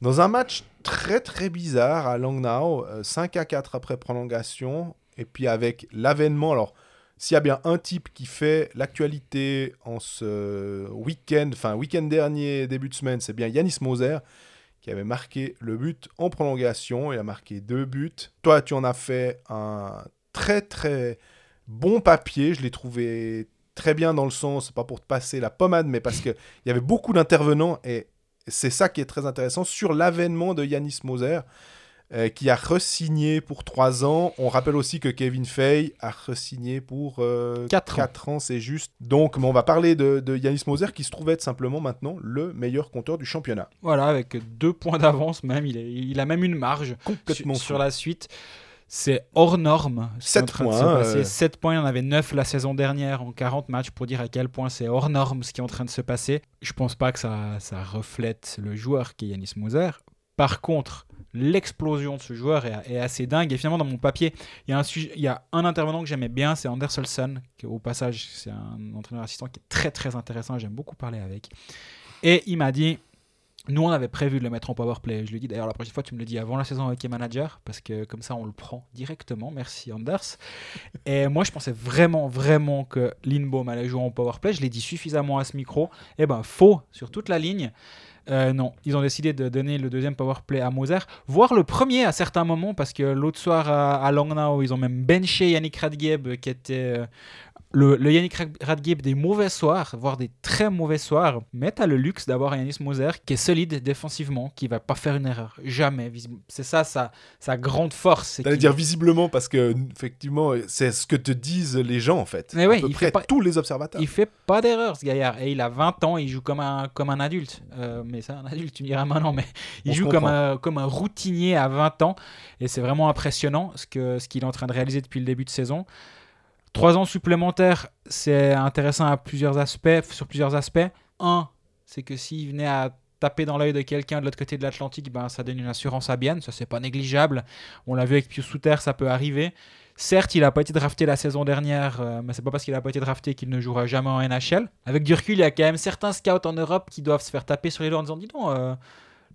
dans un match très très bizarre à Langnau, euh, 5 à 4 après prolongation. Et puis avec l'avènement, alors s'il y a bien un type qui fait l'actualité en ce week-end, enfin week-end dernier, début de semaine, c'est bien Yanis Moser qui avait marqué le but en prolongation. Il a marqué deux buts. Toi, tu en as fait un très très bon papier. Je l'ai trouvé très bien dans le sens, pas pour te passer la pommade, mais parce qu'il y avait beaucoup d'intervenants et c'est ça qui est très intéressant sur l'avènement de Yanis Moser. Euh, qui a re-signé pour 3 ans. On rappelle aussi que Kevin Fay a re-signé pour euh, Quatre ans. quatre ans, c'est juste. Donc, mais on va parler de, de Yanis Moser qui se trouve être simplement maintenant le meilleur compteur du championnat. Voilà, avec deux points d'avance même. Il, est- il a même une marge Complètement sur, la suite. C'est hors norme. ce qui est Sept en train de points, se passer. euh. 7 points, il y en avait 9 la saison dernière en 40 matchs pour dire à quel point c'est hors norme ce qui est en train de se passer. Je pense pas que ça, ça reflète le joueur qui est Yanis Moser. Par contre, l'explosion de ce joueur est, assez dingue. Et finalement, dans mon papier, il y a un, sujet- il y a un intervenant que j'aimais bien, c'est Anders Olsson, qui au passage, c'est un entraîneur assistant qui est très très intéressant. J'aime beaucoup parler avec. Et il m'a dit nous, on avait prévu de le mettre en power play. Je lui ai dit d'ailleurs la prochaine fois, tu me le dis avant la saison avec les managers, parce que comme ça, on le prend directement. Merci Anders. Et moi, je pensais vraiment, vraiment que Lindbaum allait jouer en power play. Je l'ai dit suffisamment à ce micro. Eh ben, faux sur toute la ligne. Euh, non, ils ont décidé de donner le deuxième power play à Moser, voire le premier à certains moments, parce que l'autre soir à, à Langnau, ils ont même benché Yannick Radgeb, qui était euh, le, le Yannick Rad- Radgeb des mauvais soirs, voire des très mauvais soirs. Mais tu as le luxe d'avoir un Yanis Moser qui est solide défensivement, qui va pas faire une erreur, jamais. C'est ça sa, sa grande force. T'allais qu'il- dire visiblement parce que effectivement c'est ce que te disent les gens en fait. Mais à peu il près fait pas- tous les observateurs. Il fait pas d'erreur ce gaillard et il a 20 ans, il joue comme un, comme un adulte. Euh, mais c'est un adulte, tu me diras maintenant, mais il On joue comme un, comme un routinier à 20 ans et c'est vraiment impressionnant ce que ce qu'il est en train de réaliser depuis le début de saison. Trois ans supplémentaires, c'est intéressant à plusieurs aspects, sur plusieurs aspects. Un, c'est que s'il venait à taper dans l'œil de quelqu'un de l'autre côté de l'Atlantique, ben, ça donne une assurance à Bienne, ça c'est pas négligeable. On l'a vu avec Pius Souter, ça peut arriver. Certes, il n'a pas été drafté la saison dernière, euh, mais c'est pas parce qu'il n'a pas été drafté qu'il ne jouera jamais en NHL. Avec du il y a quand même certains scouts en Europe qui doivent se faire taper sur les doigts en disant Dis donc, euh,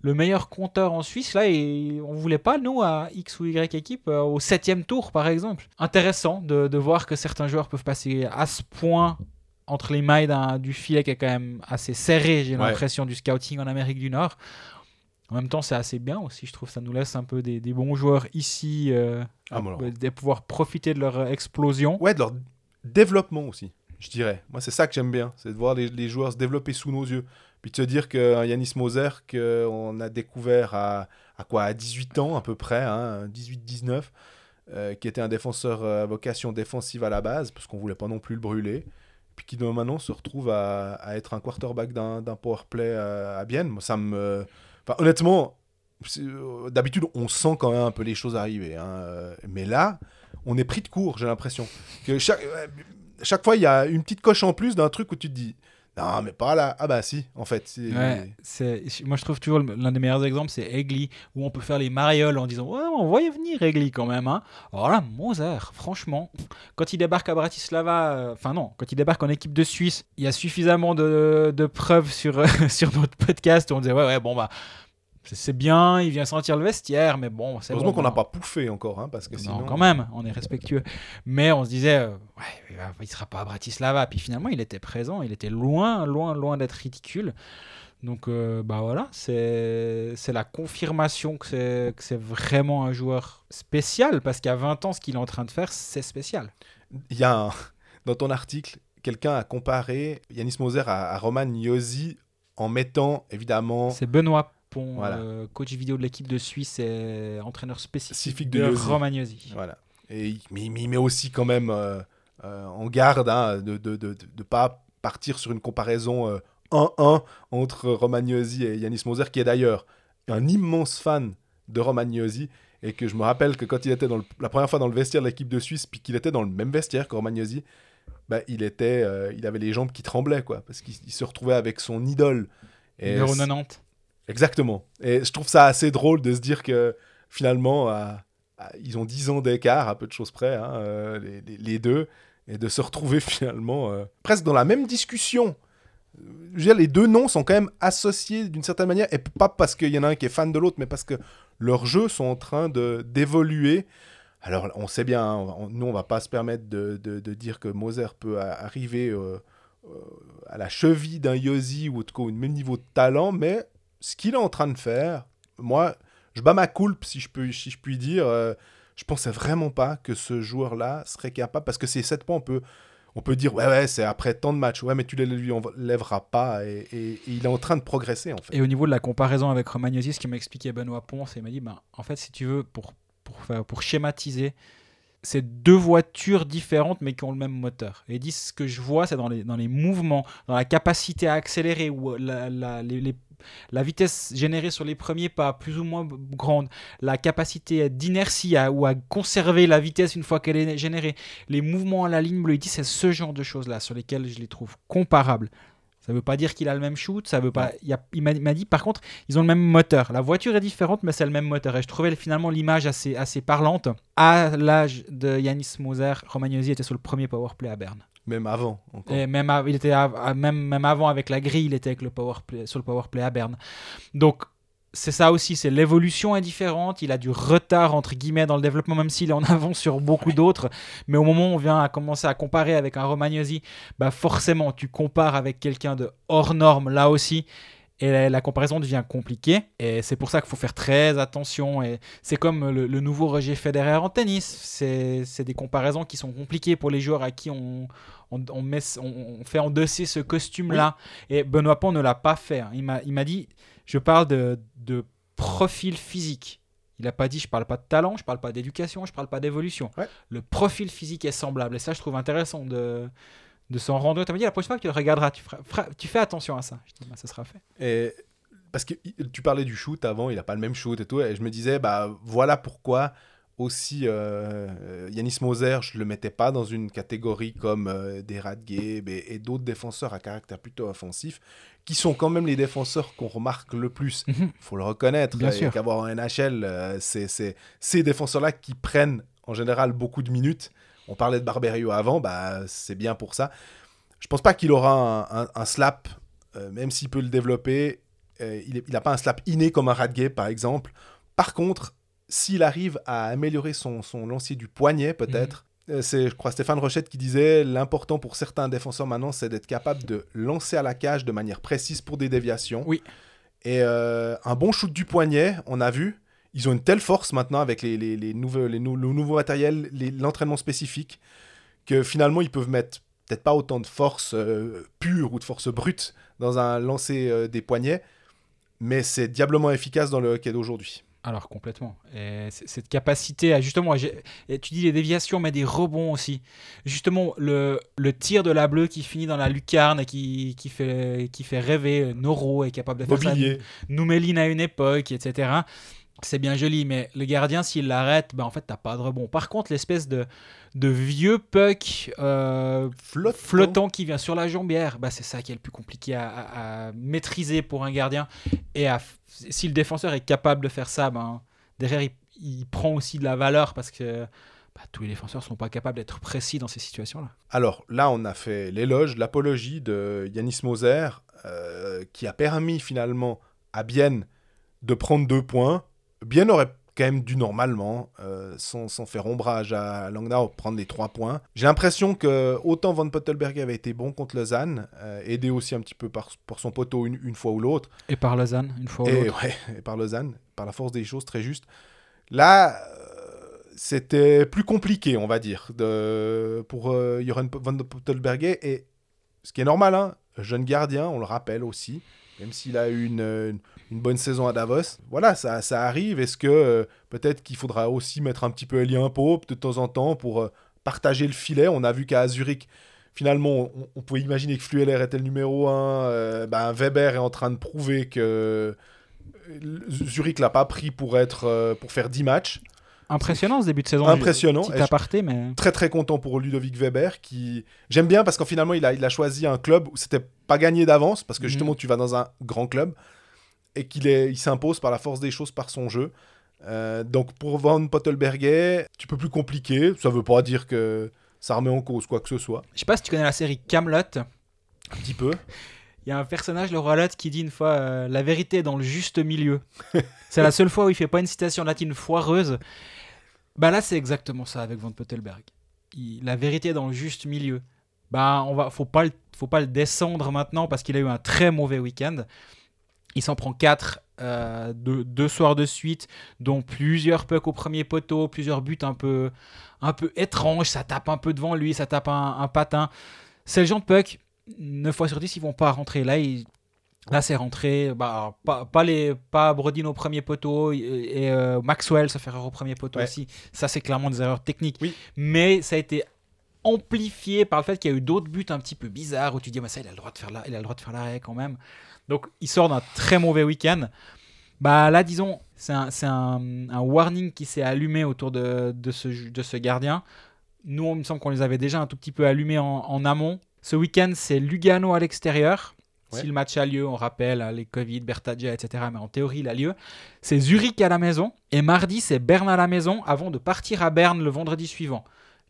le meilleur compteur en Suisse, là, et on voulait pas, nous, à X ou Y équipe, euh, au septième tour, par exemple. Intéressant de, de voir que certains joueurs peuvent passer à ce point entre les mailles d'un- du filet qui est quand même assez serré, j'ai Ouais. l'impression, du scouting en Amérique du Nord. En même temps, c'est assez bien aussi, je trouve. Ça nous laisse un peu des, des bons joueurs ici, euh, Ah, bon, de pouvoir profiter de leur explosion. Ouais, de leur développement aussi, je dirais. Moi, c'est ça que j'aime bien, c'est de voir les, les joueurs se développer sous nos yeux. Puis de se dire qu'un Yanis Moser, qu'on a découvert à, à quoi À 18 ans à peu près, hein, 18-19, euh, qui était un défenseur euh, à vocation défensive à la base, parce qu'on voulait pas non plus le brûler, puis qui maintenant se retrouve à, à être un quarterback d'un d'un power play à, à Bienne. Moi, ça me... Enfin, honnêtement, euh, d'habitude, on sent quand même un peu les choses arriver. hein, euh, Mais là, on est pris de court, j'ai l'impression. Que chaque, euh, chaque fois, il y a une petite coche en plus d'un truc où tu te dis Non, mais pas là. Ah bah si, en fait. c'est- Ouais, c'est, moi je trouve toujours l'un des meilleurs exemples, c'est Egli, où on peut faire les marioles en disant Ouais, on y venir, Egli, quand même. Hein. Alors là, Moser, franchement, quand il débarque à Bratislava, euh, enfin non, quand il débarque en équipe de Suisse, il y a suffisamment de, de preuves sur, sur notre podcast où on disait Ouais, ouais, bon, bah, c'est, bien, il vient sentir le vestiaire, mais bon, c'est Heureusement qu'on n'a pas pouffé encore, hein, parce que Non, sinon. quand même, on est respectueux. Mais on se disait, euh, ouais, il sera pas à Bratislava. Puis finalement, il était présent, il était loin, loin, loin d'être ridicule. Donc, euh, bah voilà, c'est c'est la confirmation que c'est que c'est vraiment un joueur spécial, parce qu'à 20 ans, ce qu'il est en train de faire, c'est spécial. Il y a un- dans ton article, quelqu'un a comparé Yanis Moser à, à Roman Iosi en mettant évidemment C'est Benoît Voilà. euh, coach vidéo de l'équipe de Suisse et entraîneur spécifique de. Romagnosi. Voilà. Et il, mais il met aussi quand même euh, euh, en garde hein, de ne de, de, de pas partir sur une comparaison euh, 1-1 entre Romagnosi et Yanis Moser, qui est d'ailleurs un immense fan de Romagnosi. Et que je me rappelle que quand il était dans le- la première fois dans le vestiaire de l'équipe de Suisse, puis qu'il était dans le même vestiaire que Romagnosi, bah, il, était, euh, il avait les jambes qui tremblaient, quoi, parce qu'il il se retrouvait avec son idole. Et Numéro c'est- 90. Exactement. Et je trouve ça assez drôle de se dire que finalement, ils ont 10 ans d'écart, à peu de choses près, hein, euh, les, deux, et de se retrouver finalement euh, presque dans la même discussion. Les deux noms sont quand même associés d'une certaine manière, et pas parce qu'il y en a un qui est fan de l'autre, mais parce que leurs jeux sont en train d'évoluer Alors, on sait bien, hein, on- nous, on va pas se permettre de, de- dire que Moser peut arriver euh, à la cheville d'un Yossi ou au même niveau de talent, mais ce qu'il est en train de faire, moi, je bats ma coulpe, si je, peux, si je puis dire. euh, je pensais vraiment pas que ce joueur-là serait capable, parce que ces 7 points, on peut, on peut dire, ouais, ouais, c'est après tant de matchs, ouais, mais tu les lui enlèveras pas, et, il est en train de progresser, en fait. Et au niveau de la comparaison avec Romagnosi, ce qui m'a expliqué Benoît Ponce, il m'a dit, ben, en fait, si tu veux, pour, pour, pour schématiser, c'est deux voitures différentes mais qui ont le même moteur. Et il dit, ce que je vois, c'est dans les, dans les mouvements, dans la capacité à accélérer ou les- les- la vitesse générée sur les premiers pas, plus ou moins grande, la capacité d'inertie ou à conserver la vitesse une fois qu'elle est générée, les mouvements à la ligne bleue, il dit, c'est ce genre de choses-là sur lesquelles je les trouve comparables. Ça veut pas dire qu'il a le même shoot, ça veut pas. il m'a dit par contre, ils ont le même moteur. La voiture est différente, mais c'est le même moteur. Et je trouvais finalement l'image assez, assez parlante. À l'âge de Yanis Moser, Romagnosi était sur le premier powerplay à Berne. Même avant, encore. Et même, il était à- même, même avant avec la grille, il était avec le powerplay, sur le powerplay à Berne. Donc c'est ça aussi, c'est l'évolution est différente. Il a du retard entre guillemets dans le développement, même s'il est en avance sur beaucoup d'autres. Mais au moment où on vient à commencer à comparer avec un Romagnosi, bah forcément tu compares avec quelqu'un de hors norme là aussi. Et la, la comparaison devient compliquée. Et c'est pour ça qu'il faut faire très attention. Et c'est comme le, le nouveau Roger Federer en tennis. C'est des comparaisons qui sont compliquées pour les joueurs à qui on, on, on met, on, on fait endosser ce costume-là. Et Benoît Pont ne l'a pas fait. hein. Il m'a il m'a dit, je parle de, de profil physique. Il n'a pas dit, je parle pas de talent, je parle pas d'éducation, je parle pas d'évolution. Ouais. Le profil physique est semblable. Et ça, je trouve intéressant de, de s'en rendre compte. Tu m'a dit, la prochaine fois que tu le regarderas, tu, feras- feras- tu fais attention à ça. Je dis, bah, ça sera fait. Et parce que tu parlais du shoot avant, il n'a pas le même shoot et tout, et je me disais, bah voilà pourquoi aussi euh, euh, Yanis Moser, je le mettais pas dans une catégorie comme euh, des Radgeb et, et d'autres défenseurs à caractère plutôt offensif, qui sont quand même les défenseurs qu'on remarque le plus. Il Mhm. faut le reconnaître. Bien sûr. qu'avoir en NHL, euh, c'est ces défenseurs-là qui prennent en général beaucoup de minutes. On parlait de Barberio avant, bah c'est bien pour ça. Je pense pas qu'il aura un, un- un slap, euh, même s'il peut le développer. euh, il n'a pas un slap inné comme un Radgay, par exemple. Par contre, s'il arrive à améliorer son, son lancier du poignet, peut-être, euh, c'est, je crois, Stéphane Rochette qui disait l'important pour certains défenseurs maintenant, c'est d'être capable de lancer à la cage de manière précise pour des déviations. Oui. Et euh, un bon shoot du poignet, on a vu. Ils ont une telle force maintenant avec les, les, les nouveaux, les nou- le nouveau matériel, l'entraînement spécifique, que finalement ils peuvent mettre peut-être pas autant de force euh, pure ou de force brute dans un lancer euh, des poignets, mais c'est diablement efficace dans le hockey d'aujourd'hui. Alors complètement. Et cette capacité à justement, et tu dis les déviations, mais des rebonds aussi. Justement, le, le tir de la bleue qui finit dans la lucarne et qui, qui, fait, qui fait rêver. Noro est capable de faire ça. Mobilier. Nouméline à une époque, etc. C'est bien joli, mais le gardien, s'il l'arrête, ben en fait, t'as pas de rebond. Par contre, l'espèce de, de vieux puck euh, Flottant. flottant qui vient sur la jambière, bah, c'est ça qui est le plus compliqué à, à- à maîtriser pour un gardien. Et à si le défenseur est capable de faire ça, ben, derrière, il, il prend aussi de la valeur parce que bah, tous les défenseurs sont pas capables d'être précis dans ces situations-là. Alors là, on a fait l'éloge, l'apologie de Yanis Moser, euh, qui a permis finalement à Bienne de prendre deux points. Bienne aurait quand même dû normalement, euh, sans, sans faire ombrage à Langnau, prendre les trois points. J'ai l'impression que autant Van Pottelberg avait été bon contre Lausanne, euh, aidé aussi un petit peu par, par son poteau une, une fois ou l'autre, Et par Lausanne, une fois ou et, l'autre. ouais, et par Lausanne, par la force des choses, très juste. Là, euh, c'était plus compliqué, on va dire, de, pour Joran van Pottelberger. Et ce qui est normal, hein, jeune gardien, on le rappelle aussi, même s'il a eu une, une, une bonne saison à Davos. Voilà, ça, ça arrive. Est-ce que euh, peut-être qu'il faudra aussi mettre un petit peu Elien Pope de temps en temps pour euh, partager le filet? On a vu qu'à Zurich, finalement, on, on pouvait imaginer que Flueller était le numéro 1. ben, Weber est en train de prouver que euh, Zurich l'a pas pris pour, être, euh, pour faire 10 matchs. Impressionnant ce début de saison. Impressionnant. Petit aparté, mais Très très content pour Ludovic Weber qui j'aime bien parce qu'en finalement il a, il a choisi un club où c'était pas gagné d'avance parce que Mhm. justement tu vas dans un grand club et qu'il est il s'impose par la force des choses par son jeu. Euh, donc pour Van Pottelberger, tu peux plus compliquer. Ça veut pas dire que ça remet en cause quoi que ce soit. je sais pas si tu connais la série Camelot. Un petit peu. Il y a un personnage, le roi Lot, qui dit une fois euh, La vérité est dans le juste milieu. c'est la seule fois où il fait pas une citation latine foireuse. Bah là, c'est exactement ça avec Van Pottelberg. Il- la vérité est dans le juste milieu. Bah, on va, faut pas, le- faut pas le descendre maintenant parce qu'il a eu un très mauvais week-end. Il s'en prend 4 deux, deux soirs de suite, dont plusieurs pucks au premier poteau, plusieurs buts un peu, un peu étranges. Ça tape un peu devant lui, ça tape un, un patin. C'est le genre de puck, 9 fois sur 10, ils vont pas rentrer. Là, il- Là, c'est rentré. Bah, pas, pas, les, pas Brodin au premier poteau et, et, euh, Maxwell se faire au premier poteau Ouais. aussi. Ça, c'est clairement des erreurs techniques. Oui. Mais ça a été amplifié par le fait qu'il y a eu d'autres buts un petit peu bizarres où tu dis, bah, ça, il a le droit de faire la- il a le droit de faire l'arrêt quand même. Donc, il sort d'un très mauvais week-end. Bah là, disons, c'est un, c'est un, un warning qui s'est allumé autour de, de, ce, ju- de ce gardien. Nous, on me semble qu'on les avait déjà un tout petit peu allumés en, en amont. Ce week-end, c'est Lugano à l'extérieur. Ouais. Si le match a lieu, on rappelle hein, les Covid, Bertaggia, etc. Mais en théorie, il a lieu. C'est Zurich à la maison. Et mardi, c'est Berne à la maison avant de partir à Berne le vendredi suivant.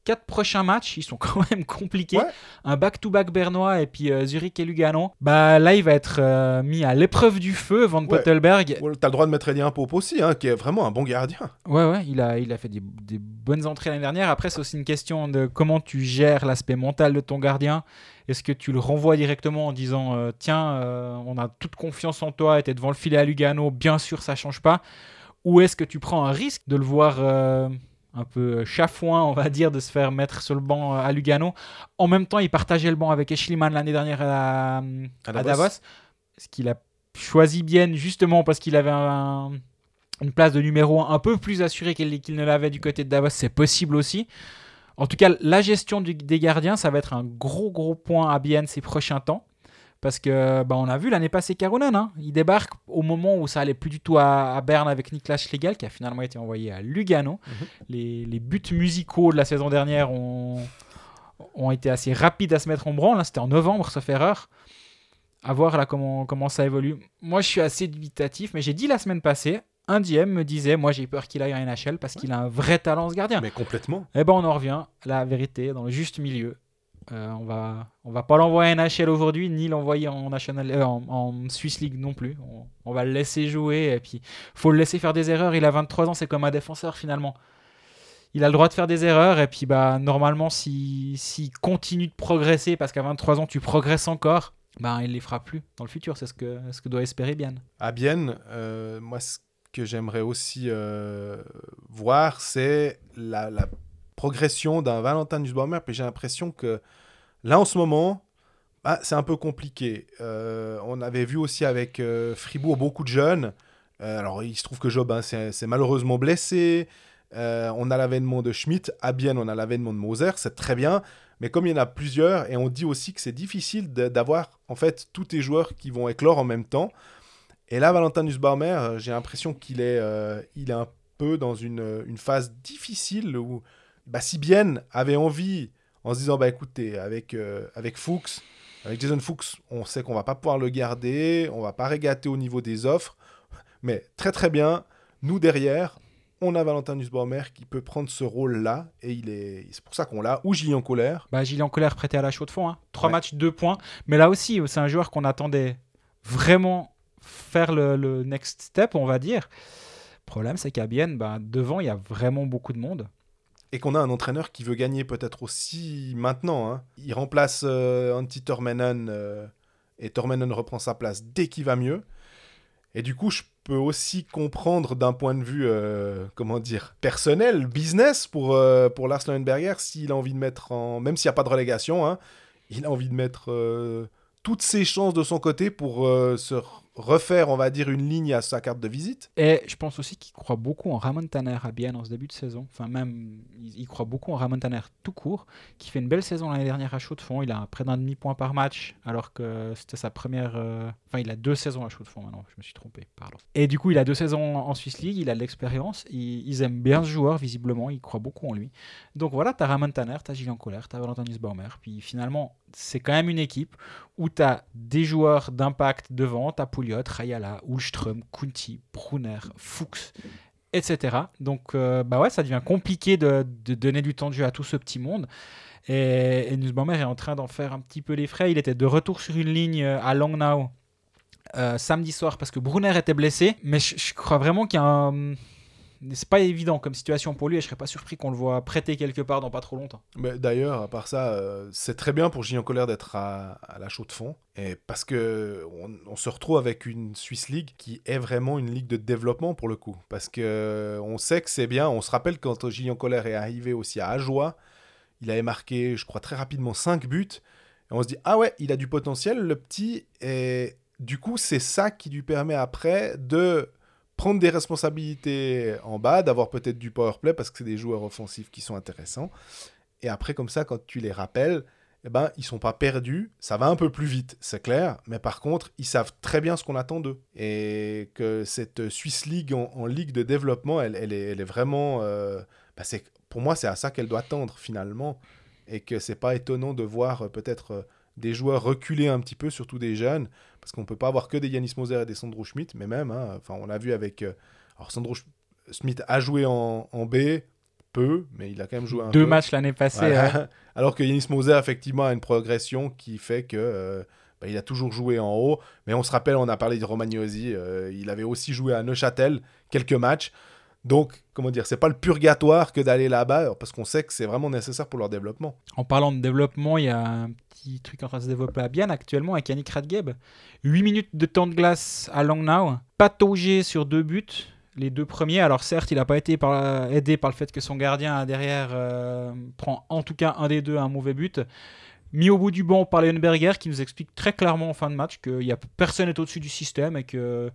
Quatre prochains matchs, ils sont quand même compliqués. Ouais. Un back-to-back bernois et puis euh, Zurich et Lugano. Bah là, il va être euh, mis à l'épreuve du feu, Van Ouais. Pottelberg. Ouais, T'as le droit de mettre Eddie Pope aussi, hein, qui est vraiment un bon gardien. Ouais, ouais, il a, il a fait des, des bonnes entrées l'année dernière. Après, c'est aussi une question de comment tu gères l'aspect mental de ton gardien. Est-ce que tu le renvoies directement en disant euh, Tiens, on a toute confiance en toi et t'es devant le filet à Lugano, bien sûr, ça change pas Ou est-ce que tu prends un risque de le voir un peu chafouin, on va dire, de se faire mettre sur le banc euh, à Lugano En même temps, il partageait le banc avec Eschliman l'année dernière à, à Davos. Davos. Ce qu'il a choisi bien, justement, parce qu'il avait un- une place de numéro 1 un peu plus assurée qu'il ne l'avait du côté de Davos. C'est possible aussi. En tout cas, la gestion du- des gardiens, ça va être un gros, gros point à Bienne ces prochains temps. Parce que bah, on a vu l'année passée Caronen, hein, il débarque au moment où ça allait plus du tout à, à Berne avec Niklas Schlegel, qui a finalement été envoyé à Lugano. les, les buts musicaux de la saison dernière ont, ont été assez rapides à se mettre en branle. hein. C'était en novembre, sauf erreur. À voir là comment, comment ça évolue. Moi, je suis assez dubitatif, mais j'ai dit la semaine passée, un DM me disait, moi j'ai peur qu'il aille en NHL parce qu'il a un vrai talent ce gardien. Mais complètement. Eh ben on en revient à la vérité, dans le juste milieu. Euh, on va, on va pas l'envoyer en NHL aujourd'hui, ni l'envoyer en, National, euh, en, Swiss League non plus. On, va le laisser jouer et puis faut le laisser faire des erreurs. Il a 23 ans, c'est comme un défenseur finalement. Il a le droit de faire des erreurs et puis bah normalement s'il s'il continue de progresser parce qu'à 23 ans tu progresses encore, bah il les fera plus dans le futur. C'est ce que, ce que doit espérer bien. À Bienne, euh, moi, ce que j'aimerais aussi voir, c'est la, la progression d'un Valentin Nussbaumer. Puis j'ai l'impression que là, en ce moment, bah, c'est un peu compliqué. Euh, on avait vu aussi avec euh, Fribourg beaucoup de jeunes. Euh, alors, il se trouve que Job, hein, c'est malheureusement blessé. On a l'avènement de Schmidt. À Bienne, on a l'avènement de Moser. C'est très bien. Mais comme il y en a plusieurs, et on dit aussi que c'est difficile d'avoir en fait tous tes joueurs qui vont éclore en même temps. Et là, Valentin Nussbaumer, j'ai l'impression qu'il est, il est un peu dans une, une phase difficile où bah, si avait envie, en se disant bah écoutez, avec, euh, avec Fuchs, avec Jason Fuchs, on sait qu'on va pas pouvoir le garder, on va pas régater au niveau des offres, mais très très bien, nous derrière, on a Valentin Nussbaumer qui peut prendre ce rôle-là, et il est, c'est pour ça qu'on l'a, ou Gillian Colère. Bah, Gillian Colère prêté à la chaux de fond. Hein. Trois Ouais. matchs, deux points. Mais là aussi, c'est un joueur qu'on attendait vraiment faire le, le next step, on va dire. Le problème, c'est qu'à Bienne, bah, devant, il y a vraiment beaucoup de monde. Et qu'on a un entraîneur qui veut gagner peut-être aussi maintenant. hein. Il remplace euh, Antti Tormenon euh, et Tormenon reprend sa place dès qu'il va mieux. Et du coup, je peux aussi comprendre d'un point de vue, euh, comment dire, personnel, business pour, euh, pour Lars Leuenberger, s'il a envie de mettre en. Même s'il n'y a pas de relégation, hein, il a envie de mettre toutes ses chances de son côté pour se refaire, on va dire, une ligne à sa carte de visite. Et je pense aussi qu'il croit beaucoup en Ramon Tanner à Bienne en ce début de saison. Enfin, même, il, croit beaucoup en Ramon Tanner tout court, qui fait une belle saison l'année dernière à chaud de fond. Il a près d'un demi-point par match, alors que c'était sa première. euh, Enfin, il a deux saisons à chaud de fond maintenant, je me suis trompé, pardon. Et du coup, il a deux saisons en Swiss League, il a de l'expérience, ils, aiment bien ce joueur, visiblement, ils croient beaucoup en lui. Donc voilà, t'as Ramon Tanner, t'as Gillian Colère, t'as Valentin Nussbaumer, puis finalement, c'est quand même une équipe où tu as des joueurs d'impact devant, tu as Pouliot, Rayala, Ulström, Kunti, Brunner, Fuchs, etc. Donc euh, bah ouais, ça devient compliqué de, donner du temps de jeu à tout ce petit monde. Et, et est en train d'en faire un petit peu les frais. Il était de retour sur une ligne euh, à Langnau euh, samedi soir parce que Brunner était blessé. Mais je, je crois vraiment qu'il y a un... c'est pas évident comme situation pour lui et je serais pas surpris qu'on le voit prêter quelque part dans pas trop longtemps. Mais D'ailleurs, à part ça, euh, c'est très bien pour Gilles Colère d'être à, la chaux de fond. Et parce que on, se retrouve avec une Swiss League qui est vraiment une ligue de développement pour le coup. Parce que euh, on sait que c'est bien. On se rappelle quand Gilles Colère est arrivé aussi à Ajoie, il avait marqué, je crois, très rapidement 5 buts. Et on se dit, ah ouais, il a du potentiel, le petit. Et du coup, c'est ça qui lui permet après de prendre des responsabilités en bas, d'avoir peut-être du power play parce que c'est des joueurs offensifs qui sont intéressants. Et après, comme ça, quand tu les rappelles, eh ben, ils sont pas perdus. Ça va un peu plus vite, c'est clair. Mais par contre, ils savent très bien ce qu'on attend d'eux. Et que cette Swiss League en, ligue de développement, elle, elle, est, elle est vraiment. euh, bah, c'est- pour moi, c'est à ça qu'elle doit tendre finalement. Et que c'est pas étonnant de voir euh, peut-être euh, des joueurs reculer un petit peu, surtout des jeunes. Parce qu'on peut pas avoir que des Yanis Moser et des Sandro Schmidt. Mais même, hein, enfin, on l'a vu avec. euh, alors, Sandro Sch- Schmidt a joué en, en B, peu, mais il a quand même joué un Deux peu. matchs l'année passée. Voilà. Alors que Yanis Moser, effectivement, a une progression qui fait que euh, bah, il a toujours joué en haut. Mais on se rappelle, on a parlé de Romagnosi, euh, il avait aussi joué à Neuchâtel quelques matchs. Donc, comment dire, c'est pas le purgatoire que d'aller là-bas, parce qu'on sait que c'est vraiment nécessaire pour leur développement. En parlant de développement, il y a un petit truc en train de se développer à Bienne actuellement avec Yannick Radgeb. 8 minutes de temps de glace à Langnau, pataugé sur deux buts, les deux premiers. Alors certes, il n'a pas été aidé par le fait que son gardien derrière euh, prend en tout cas un des deux un mauvais but. Mis au bout du banc par Leonberger qui nous explique très clairement en fin de match que y a, personne n'est au-dessus du système et que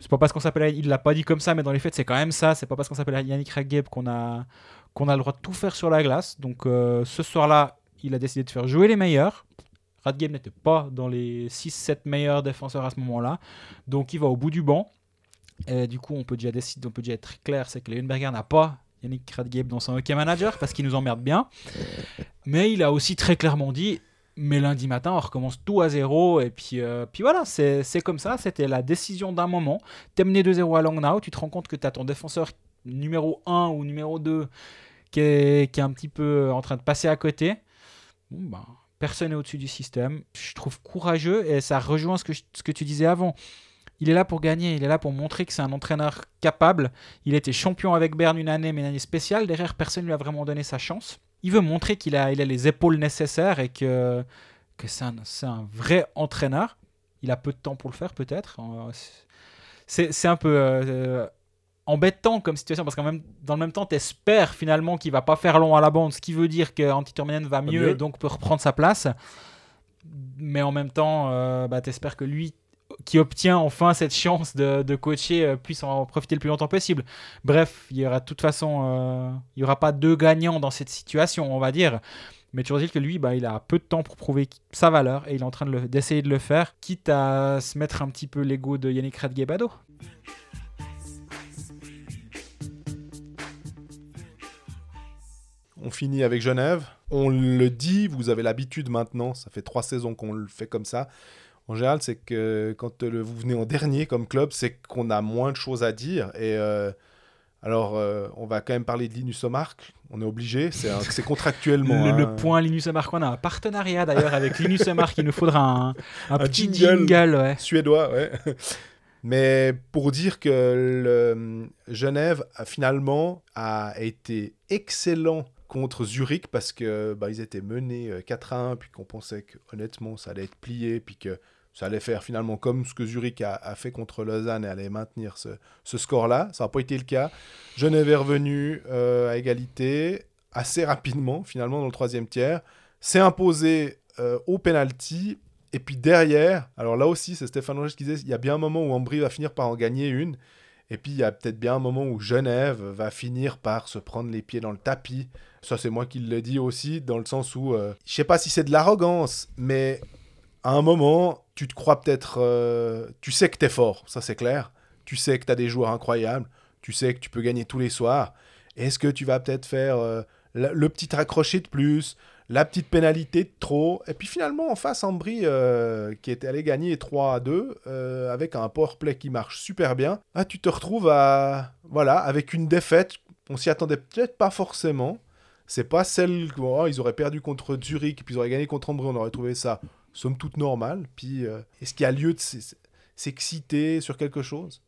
c'est pas parce qu'on s'appelle, il l'a pas dit comme ça, mais dans les faits c'est quand même ça. C'est pas parce qu'on s'appelle Yannick Radgeb qu'on a qu'on a le droit de tout faire sur la glace. Donc euh, ce soir-là, il a décidé de faire jouer les meilleurs. Radgeb n'était pas dans les 6-7 meilleurs défenseurs à ce moment-là. Donc il va au bout du banc. Et du coup, on peut déjà décider, on peut déjà être clair, c'est que Leonberger n'a pas Yannick Radgeb dans son hockey manager parce qu'il nous emmerde bien. Mais il a aussi très clairement dit mais lundi matin, on recommence tout à zéro. Et puis, euh, voilà, c'est c'est comme ça. C'était la décision d'un moment. T'es mené 2-0 à Langnau. Tu te rends compte que tu as ton défenseur numéro 1 ou numéro 2 qui est, qui est un petit peu en train de passer à côté. Ben, personne n'est au-dessus du système. Je trouve courageux et ça rejoint ce que, tu disais avant. Il est là pour gagner, il est là pour montrer que c'est un entraîneur capable. Il était champion avec Berne une année, mais une année spéciale. Derrière, personne ne lui a vraiment donné sa chance. Il veut montrer qu'il a, a les épaules nécessaires et que, c'est un, vrai entraîneur. Il a peu de temps pour le faire, peut-être. Euh, C'est c'est un peu euh, embêtant comme situation parce qu'en même, dans le même temps, tu espères finalement qu'il va pas faire long à la bande, ce qui veut dire qu'Antti Turminen va mieux, mieux. et donc peut reprendre sa place. Mais en même temps, euh, bah, tu espères que lui, qui obtient enfin cette chance de, de coacher, euh, puisse en profiter le plus longtemps possible. Bref, il y aura de toute façon, euh, il y aura pas deux gagnants dans cette situation, on va dire. Mais toujours dire que lui, bah, il a peu de temps pour prouver sa valeur et il est en train de d'essayer de, le faire, quitte à se mettre un petit peu l'ego de Yannick Radgebado. On finit avec Genève. On le dit, vous avez l'habitude maintenant, ça fait trois saisons qu'on le fait comme ça. En général, c'est que quand le- vous venez en dernier comme club, c'est qu'on a moins de choses à dire. Et euh, alors, euh, on va quand même parler de Linus Omark. On est obligé, c'est contractuellement. Le, le point Linus Mark, on a un partenariat d'ailleurs avec Linus Mark, il nous faudra un, un Un petit jingle. jingle. ouais. Suédois, ouais. Mais pour dire que le Genève a finalement a été excellent contre Zurich parce que bah, ils étaient menés euh, 4 à 1 puis qu'on pensait que honnêtement ça allait être plié puis que ça allait faire finalement comme ce que Zurich a, fait contre Lausanne et allait maintenir ce, score-là. Ça n'a pas été le cas. Genève est revenu euh, à égalité assez rapidement finalement dans le troisième tiers. S'est imposé euh, au penalty et puis derrière, alors là aussi, c'est Stéphane Roger qui disait, il y a bien un moment où Ambry va finir par en gagner une. Et puis il y a peut-être bien un moment où Genève va finir par se prendre les pieds dans le tapis. Ça, c'est moi qui le dis aussi, dans le sens où, euh, je sais pas si c'est de l'arrogance, mais à un moment, tu te crois peut-être, euh, tu sais que t'es fort, ça c'est clair. Tu sais que t'as des joueurs incroyables. Tu sais que tu peux gagner tous les soirs. Est-ce que tu vas peut-être faire euh, le petit raccroché de plus, la petite pénalité de trop. Et puis finalement, en face, Ambry, euh, qui était allé gagner 3 à 2, euh, avec un powerplay qui marche super bien, ah, tu te retrouves à, voilà, avec une défaite. On s'y attendait peut-être pas forcément. C'est pas celle que oh, ils auraient perdu contre Zurich, puis ils auraient gagné contre Ambry, on aurait trouvé ça somme toute normal. Puis euh, est-ce qu'il y a lieu de s'exciter sur quelque chose?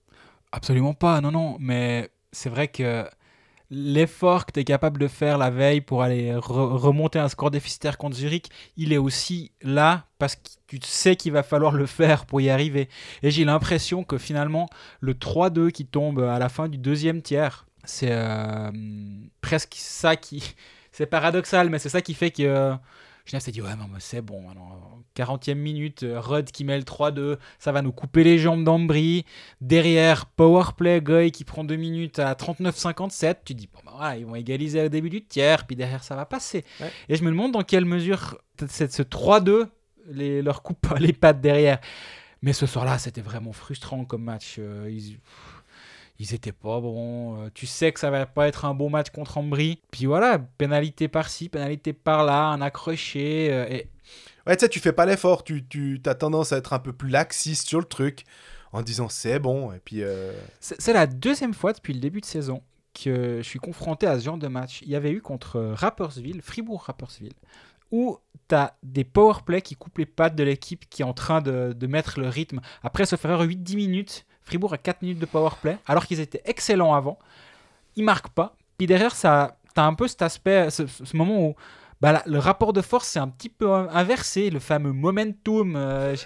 Absolument pas, non, non. Mais c'est vrai que l'effort que tu es capable de faire la veille pour aller re- remonter un score déficitaire contre Zurich, il est aussi là parce que tu sais qu'il va falloir le faire pour y arriver. Et j'ai l'impression que finalement, le 3-2 qui tombe à la fin du deuxième tiers, c'est euh, presque ça qui... C'est paradoxal, mais c'est ça qui fait que... euh, Genève s'est dit, ouais, non, mais c'est bon. maintenant, 40e minute, euh, Rudd qui met le 3-2, ça va nous couper les jambes d'Ambry. Derrière, powerplay, Goy qui prend deux minutes à 39-57. Tu dis, bon, bah voilà, ils vont égaliser au début du tiers, puis derrière, ça va passer. Ouais. Et je me demande dans quelle mesure ce 3-2 les, leur coupe les pattes derrière. Mais ce soir-là, c'était vraiment frustrant comme match. Euh, ils, ils étaient pas bons. Euh, tu sais que ça va pas être un bon match contre Ambry. Puis voilà, pénalité par-ci, pénalité par-là, un accroché. euh, et Ouais, tu sais, tu fais pas l'effort, tu, tu as tendance à être un peu plus laxiste sur le truc en disant c'est bon, et puis euh, C'est la deuxième fois depuis le début de saison que je suis confronté à ce genre de match. Il y avait eu contre Rapperswil, Fribourg-Rapperswil, où tu as des powerplays qui coupent les pattes de l'équipe qui est en train de, de mettre le rythme. Après se faire 8-10 minutes, Fribourg a 4 minutes de powerplay, alors qu'ils étaient excellents avant. Ils marquent pas. Puis derrière, ça, tu as un peu cet aspect, ce, ce moment où bah, le rapport de force s'est un petit peu inversé, le fameux momentum euh,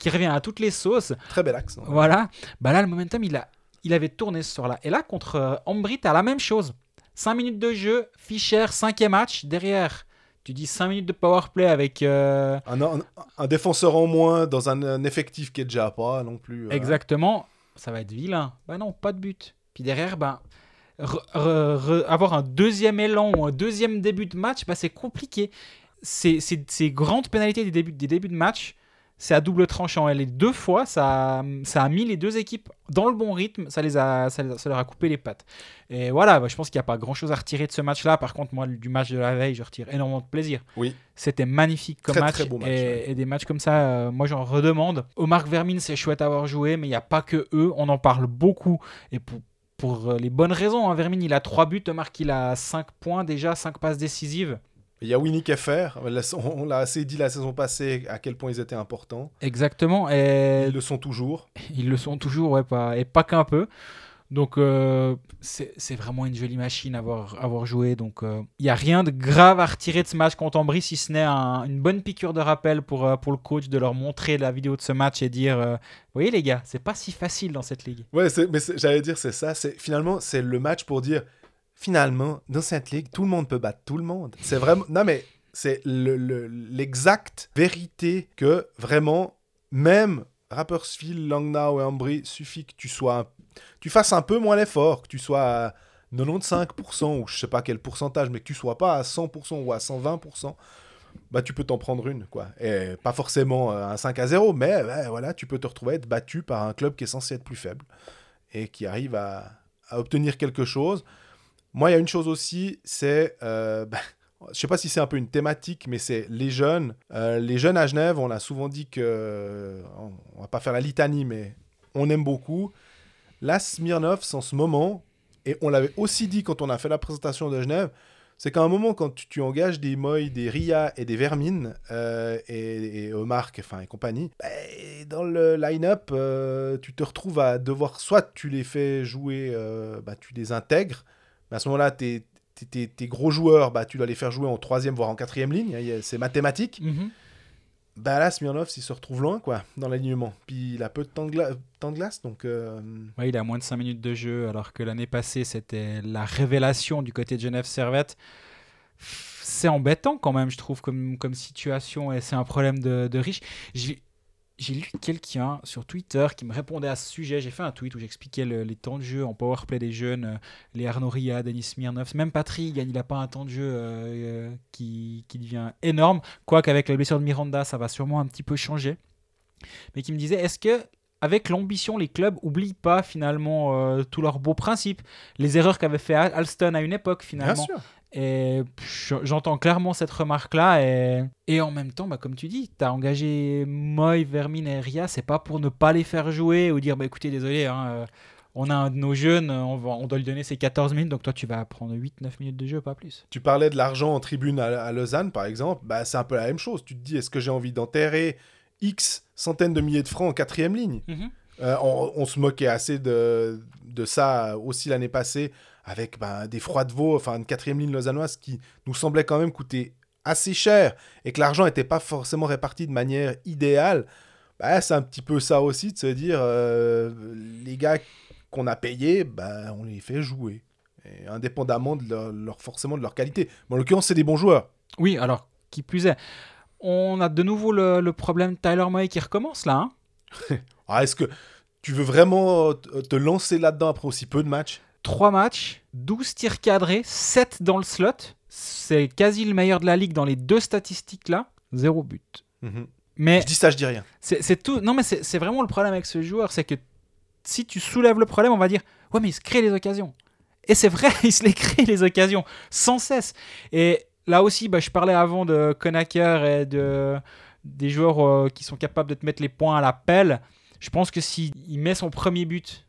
qui revient à toutes les sauces. très bel non? Voilà. Bah là, le momentum, il, a, il avait tourné ce soir-là. Et là, contre euh, Ambry, t'as la même chose. 5 minutes de jeu, Fischer, cinquième match. Derrière, tu dis 5 minutes de power play avec. euh, Un, un- un défenseur en moins dans un, un effectif qui est déjà pas non plus. euh, Exactement. Ça va être vilain. Bah non, pas de but. Puis derrière, re- re- re- avoir un deuxième élan ou un deuxième début de match, bah, c'est compliqué. Ces, ces- ces grandes pénalités des débuts, des débuts de match, c'est à double tranchant. Et les deux fois, ça, a- ça a mis les deux équipes dans le bon rythme. Ça, les a, ça, leur a coupé les pattes. Et voilà, bah, je pense qu'il n'y a pas grand-chose à retirer de ce match-là. Par contre, moi, du match de la veille, je retire énormément de plaisir. Oui. C'était magnifique comme Très, match. très beau match, et, ouais. et des matchs comme ça, euh, moi, j'en redemande. Omar Vermin, c'est chouette à avoir joué, mais il n'y a pas que eux. On en parle beaucoup. Et pour, pour euh, les bonnes raisons, hein. Vermin, il a 3 buts. Omar, il a 5 points déjà, 5 passes décisives. Il y a Winnie Keffer, on l'a assez dit la saison passée à quel point ils étaient importants. Exactement. Et Ils le sont toujours. Ils le sont toujours, ouais, pas, et pas qu'un peu. Donc, euh, c'est vraiment une jolie machine à avoir, à avoir joué. Donc, il n'y a rien de grave à retirer de ce match contre Ambry, si ce n'est un- une bonne piqûre de rappel pour, euh, pour le coach de leur montrer la vidéo de ce match et dire euh, Vous voyez, les gars, c'est pas si facile dans cette ligue. Ouais, mais j'allais dire, c'est ça. Finalement, c'est le match pour dire finalement, dans cette ligue, tout le monde peut battre tout le monde. C'est vraiment. Non, mais c'est le- le- l'exacte vérité que vraiment, même Rapperswil, Langnau et Ambry, suffit que tu sois. Tu fasses un peu moins l'effort, que tu sois à 95% ou je sais pas quel pourcentage, mais que tu sois pas à 100% ou à 120%. Bah, tu peux t'en prendre une, quoi. Et pas forcément euh, un 5 à 0, mais voilà, tu peux te retrouver à être battu par un club qui est censé être plus faible et qui arrive à obtenir quelque chose. Moi, il y a une chose aussi, c'est, euh, bah, je sais pas si c'est un peu une thématique, mais c'est les jeunes. Euh, les jeunes à Genève, on a souvent dit que, on, on va pas faire la litanie, mais on aime beaucoup. Là, Smirnov, en ce moment, et on l'avait aussi dit quand on a fait la présentation de Genève, c'est qu'à un moment, quand tu, engages des Moy, des Ria et des Vermine, euh, et, et Omar, enfin, et compagnie, bah, dans le line-up, euh, tu te retrouves à devoir, soit tu les fais jouer, euh, bah, tu les intègres, mais à ce moment-là, tes, tes- tes- gros joueurs, bah, tu dois les faire jouer en troisième, voire en quatrième ligne, hein, c'est mathématique. Bah là, Smirnov, il se retrouve loin, quoi, dans l'alignement. Puis il a peu de temps de, gla- temps de glace, donc... euh, Ouais, il a moins de 5 minutes de jeu, alors que l'année passée, c'était la révélation du côté de Genève Servette. C'est embêtant quand même, je trouve, comme, comme situation, et c'est un problème de, de riche. J'ai lu quelqu'un sur Twitter qui me répondait à ce sujet. J'ai fait un tweet où j'expliquais le- les temps de jeu en powerplay des jeunes, euh, les Arnaud Ria, Denis Smirnov, même Patrick, il n'a pas un temps de jeu euh, euh, qui, qui devient énorme. Quoique avec la blessure de Miranda, ça va sûrement un petit peu changer. Mais qui me disait, est-ce que avec l'ambition, les clubs oublient pas finalement euh, tous leurs beaux principes, les erreurs qu'avait fait Al- Alston à une époque Bien finalement. Et j'entends clairement cette remarque-là. Et, et en même temps, bah, comme tu dis, tu as engagé Moy, Vermin et Ria. C'est pas pour ne pas les faire jouer ou dire bah, écoutez, désolé, hein, euh, on a un de nos jeunes, on, va, on doit lui donner ses 14 minutes. Donc toi, tu vas prendre 8-9 minutes de jeu, pas plus. Tu parlais de l'argent en tribune à, à Lausanne, par exemple. Bah, c'est un peu la même chose. Tu te dis, est-ce que j'ai envie d'enterrer X centaines de milliers de francs en quatrième ligne? Euh, on, on se moquait assez de, de ça aussi l'année passée, avec ben, des froids de veau, enfin une quatrième ligne lausannoise qui nous semblait quand même coûter assez cher et que l'argent n'était pas forcément réparti de manière idéale, bah, c'est un petit peu ça aussi de se dire euh, les gars qu'on a payés, bah, on les fait jouer. Et indépendamment de leur, leur- forcément de leur qualité. Mais en l'occurrence, c'est des bons joueurs. Oui, alors, qui plus est, on a de nouveau le, le problème Tyler Moy qui recommence là. hein. Ah, Est-ce que tu veux vraiment te lancer là-dedans après aussi peu de matchs? 3 matchs, 12 tirs cadrés, 7 dans le slot. C'est quasi le meilleur de la ligue dans les deux statistiques là. Zéro but. Mais Je dis ça, je dis rien. c'est tout. Non, mais c'est vraiment le problème avec ce joueur. C'est que si tu soulèves le problème, on va dire Ouais, mais il se crée les occasions. Et c'est vrai, il se les crée les occasions sans cesse. Et là aussi, bah, je parlais avant de Konaker et de, des joueurs euh, qui sont capables de te mettre les points à la pelle. Je pense que s'il met son premier but,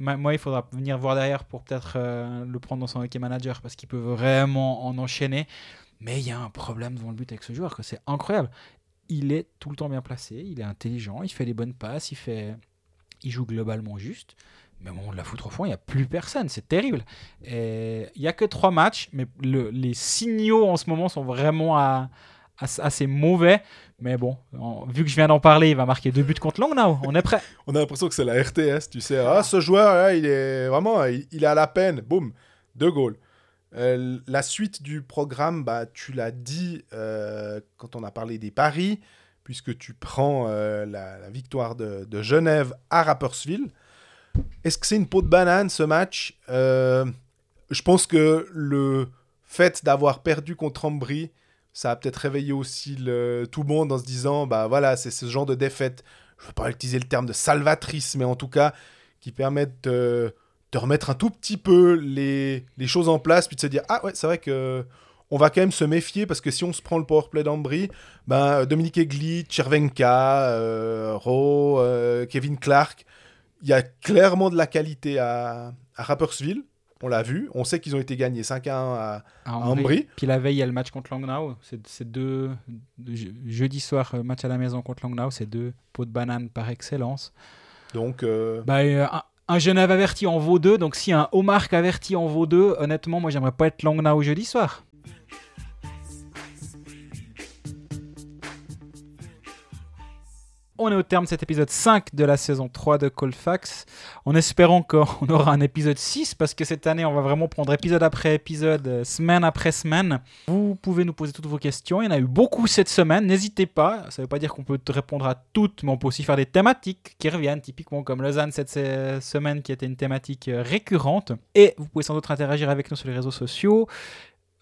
moi, il faudra venir voir derrière pour peut-être euh, le prendre dans son hockey manager parce qu'il peut vraiment en enchaîner. Mais il y a un problème devant le but avec ce joueur, que c'est incroyable. Il est tout le temps bien placé, il est intelligent, il fait les bonnes passes, il, fait... il joue globalement juste. Mais au moment de la foutre au fond, il n'y a plus personne, c'est terrible. Il n'y a que trois matchs, mais le- les signaux en ce moment sont vraiment à- assez mauvais. Mais bon, vu que je viens d'en parler, il va marquer deux buts contre Langnau. On est prêt. On a l'impression que c'est la RTS, tu sais. Ah, ce joueur, il est vraiment, il, est à la peine. Boum, deux goals. Euh, la suite du programme, bah, tu l'as dit euh, quand on a parlé des paris, puisque tu prends euh, la, victoire de, Genève à Rapperswil. Est-ce que c'est une peau de banane ce match? Je pense que le fait d'avoir perdu contre Ambry, ça a peut-être réveillé aussi tout le monde en se disant, bah voilà, c'est ce genre de défaite. Je ne veux pas utiliser le terme de salvatrice, mais en tout cas, qui permettent de, remettre un tout petit peu les, choses en place, puis de se dire, ah ouais, c'est vrai que on va quand même se méfier, parce que si on se prend le powerplay d'Ambry, ben, Dominique Egli, Chervenka, euh, euh, Kevin Clark, il y a clairement de la qualité à, à Rapperswil, on l'a vu, on sait qu'ils ont été gagnés 5 à 1 à, À Ambry. Puis la veille, il y a le match contre Langnau. C'est deux. de- je- jeudi soir, euh, match à la maison contre Langnau. C'est deux pots de banane par excellence. Donc, euh, Bah, euh, un, un Genève averti en vaut deux. Donc si un Omar averti en vaut deux, honnêtement, moi, j'aimerais pas être Langnau jeudi soir. On est au terme de cet épisode 5 de la saison 3 de Colfax, en espérant qu'on aura un épisode 6, parce que cette année, on va vraiment prendre épisode après épisode, euh, semaine après semaine. Vous pouvez nous poser toutes vos questions, il y en a eu beaucoup cette semaine, n'hésitez pas, ça ne veut pas dire qu'on peut répondre à toutes, mais on peut aussi faire des thématiques qui reviennent, typiquement comme Lausanne cette se- semaine qui était une thématique euh, récurrente. Et vous pouvez sans doute interagir avec nous sur les réseaux sociaux.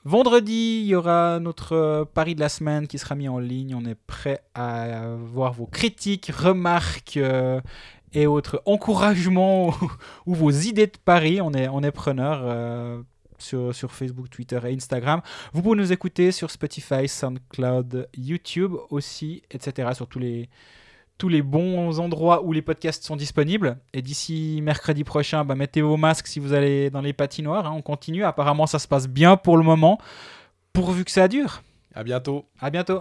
Vendredi, il y aura notre euh, pari de la semaine qui sera mis en ligne. On est prêt à voir vos critiques, remarques euh, et autres encouragements ou, vos idées de paris. On est, on est preneur euh, sur, sur Facebook, Twitter et Instagram. Vous pouvez nous écouter sur Spotify, SoundCloud, YouTube aussi, etc. Sur tous les, tous les bons endroits où les podcasts sont disponibles. Et d'ici mercredi prochain, bah, mettez vos masques si vous allez dans les patinoires. hein. on continue. Apparemment, ça se passe bien pour le moment, pourvu que ça dure. à bientôt. À bientôt.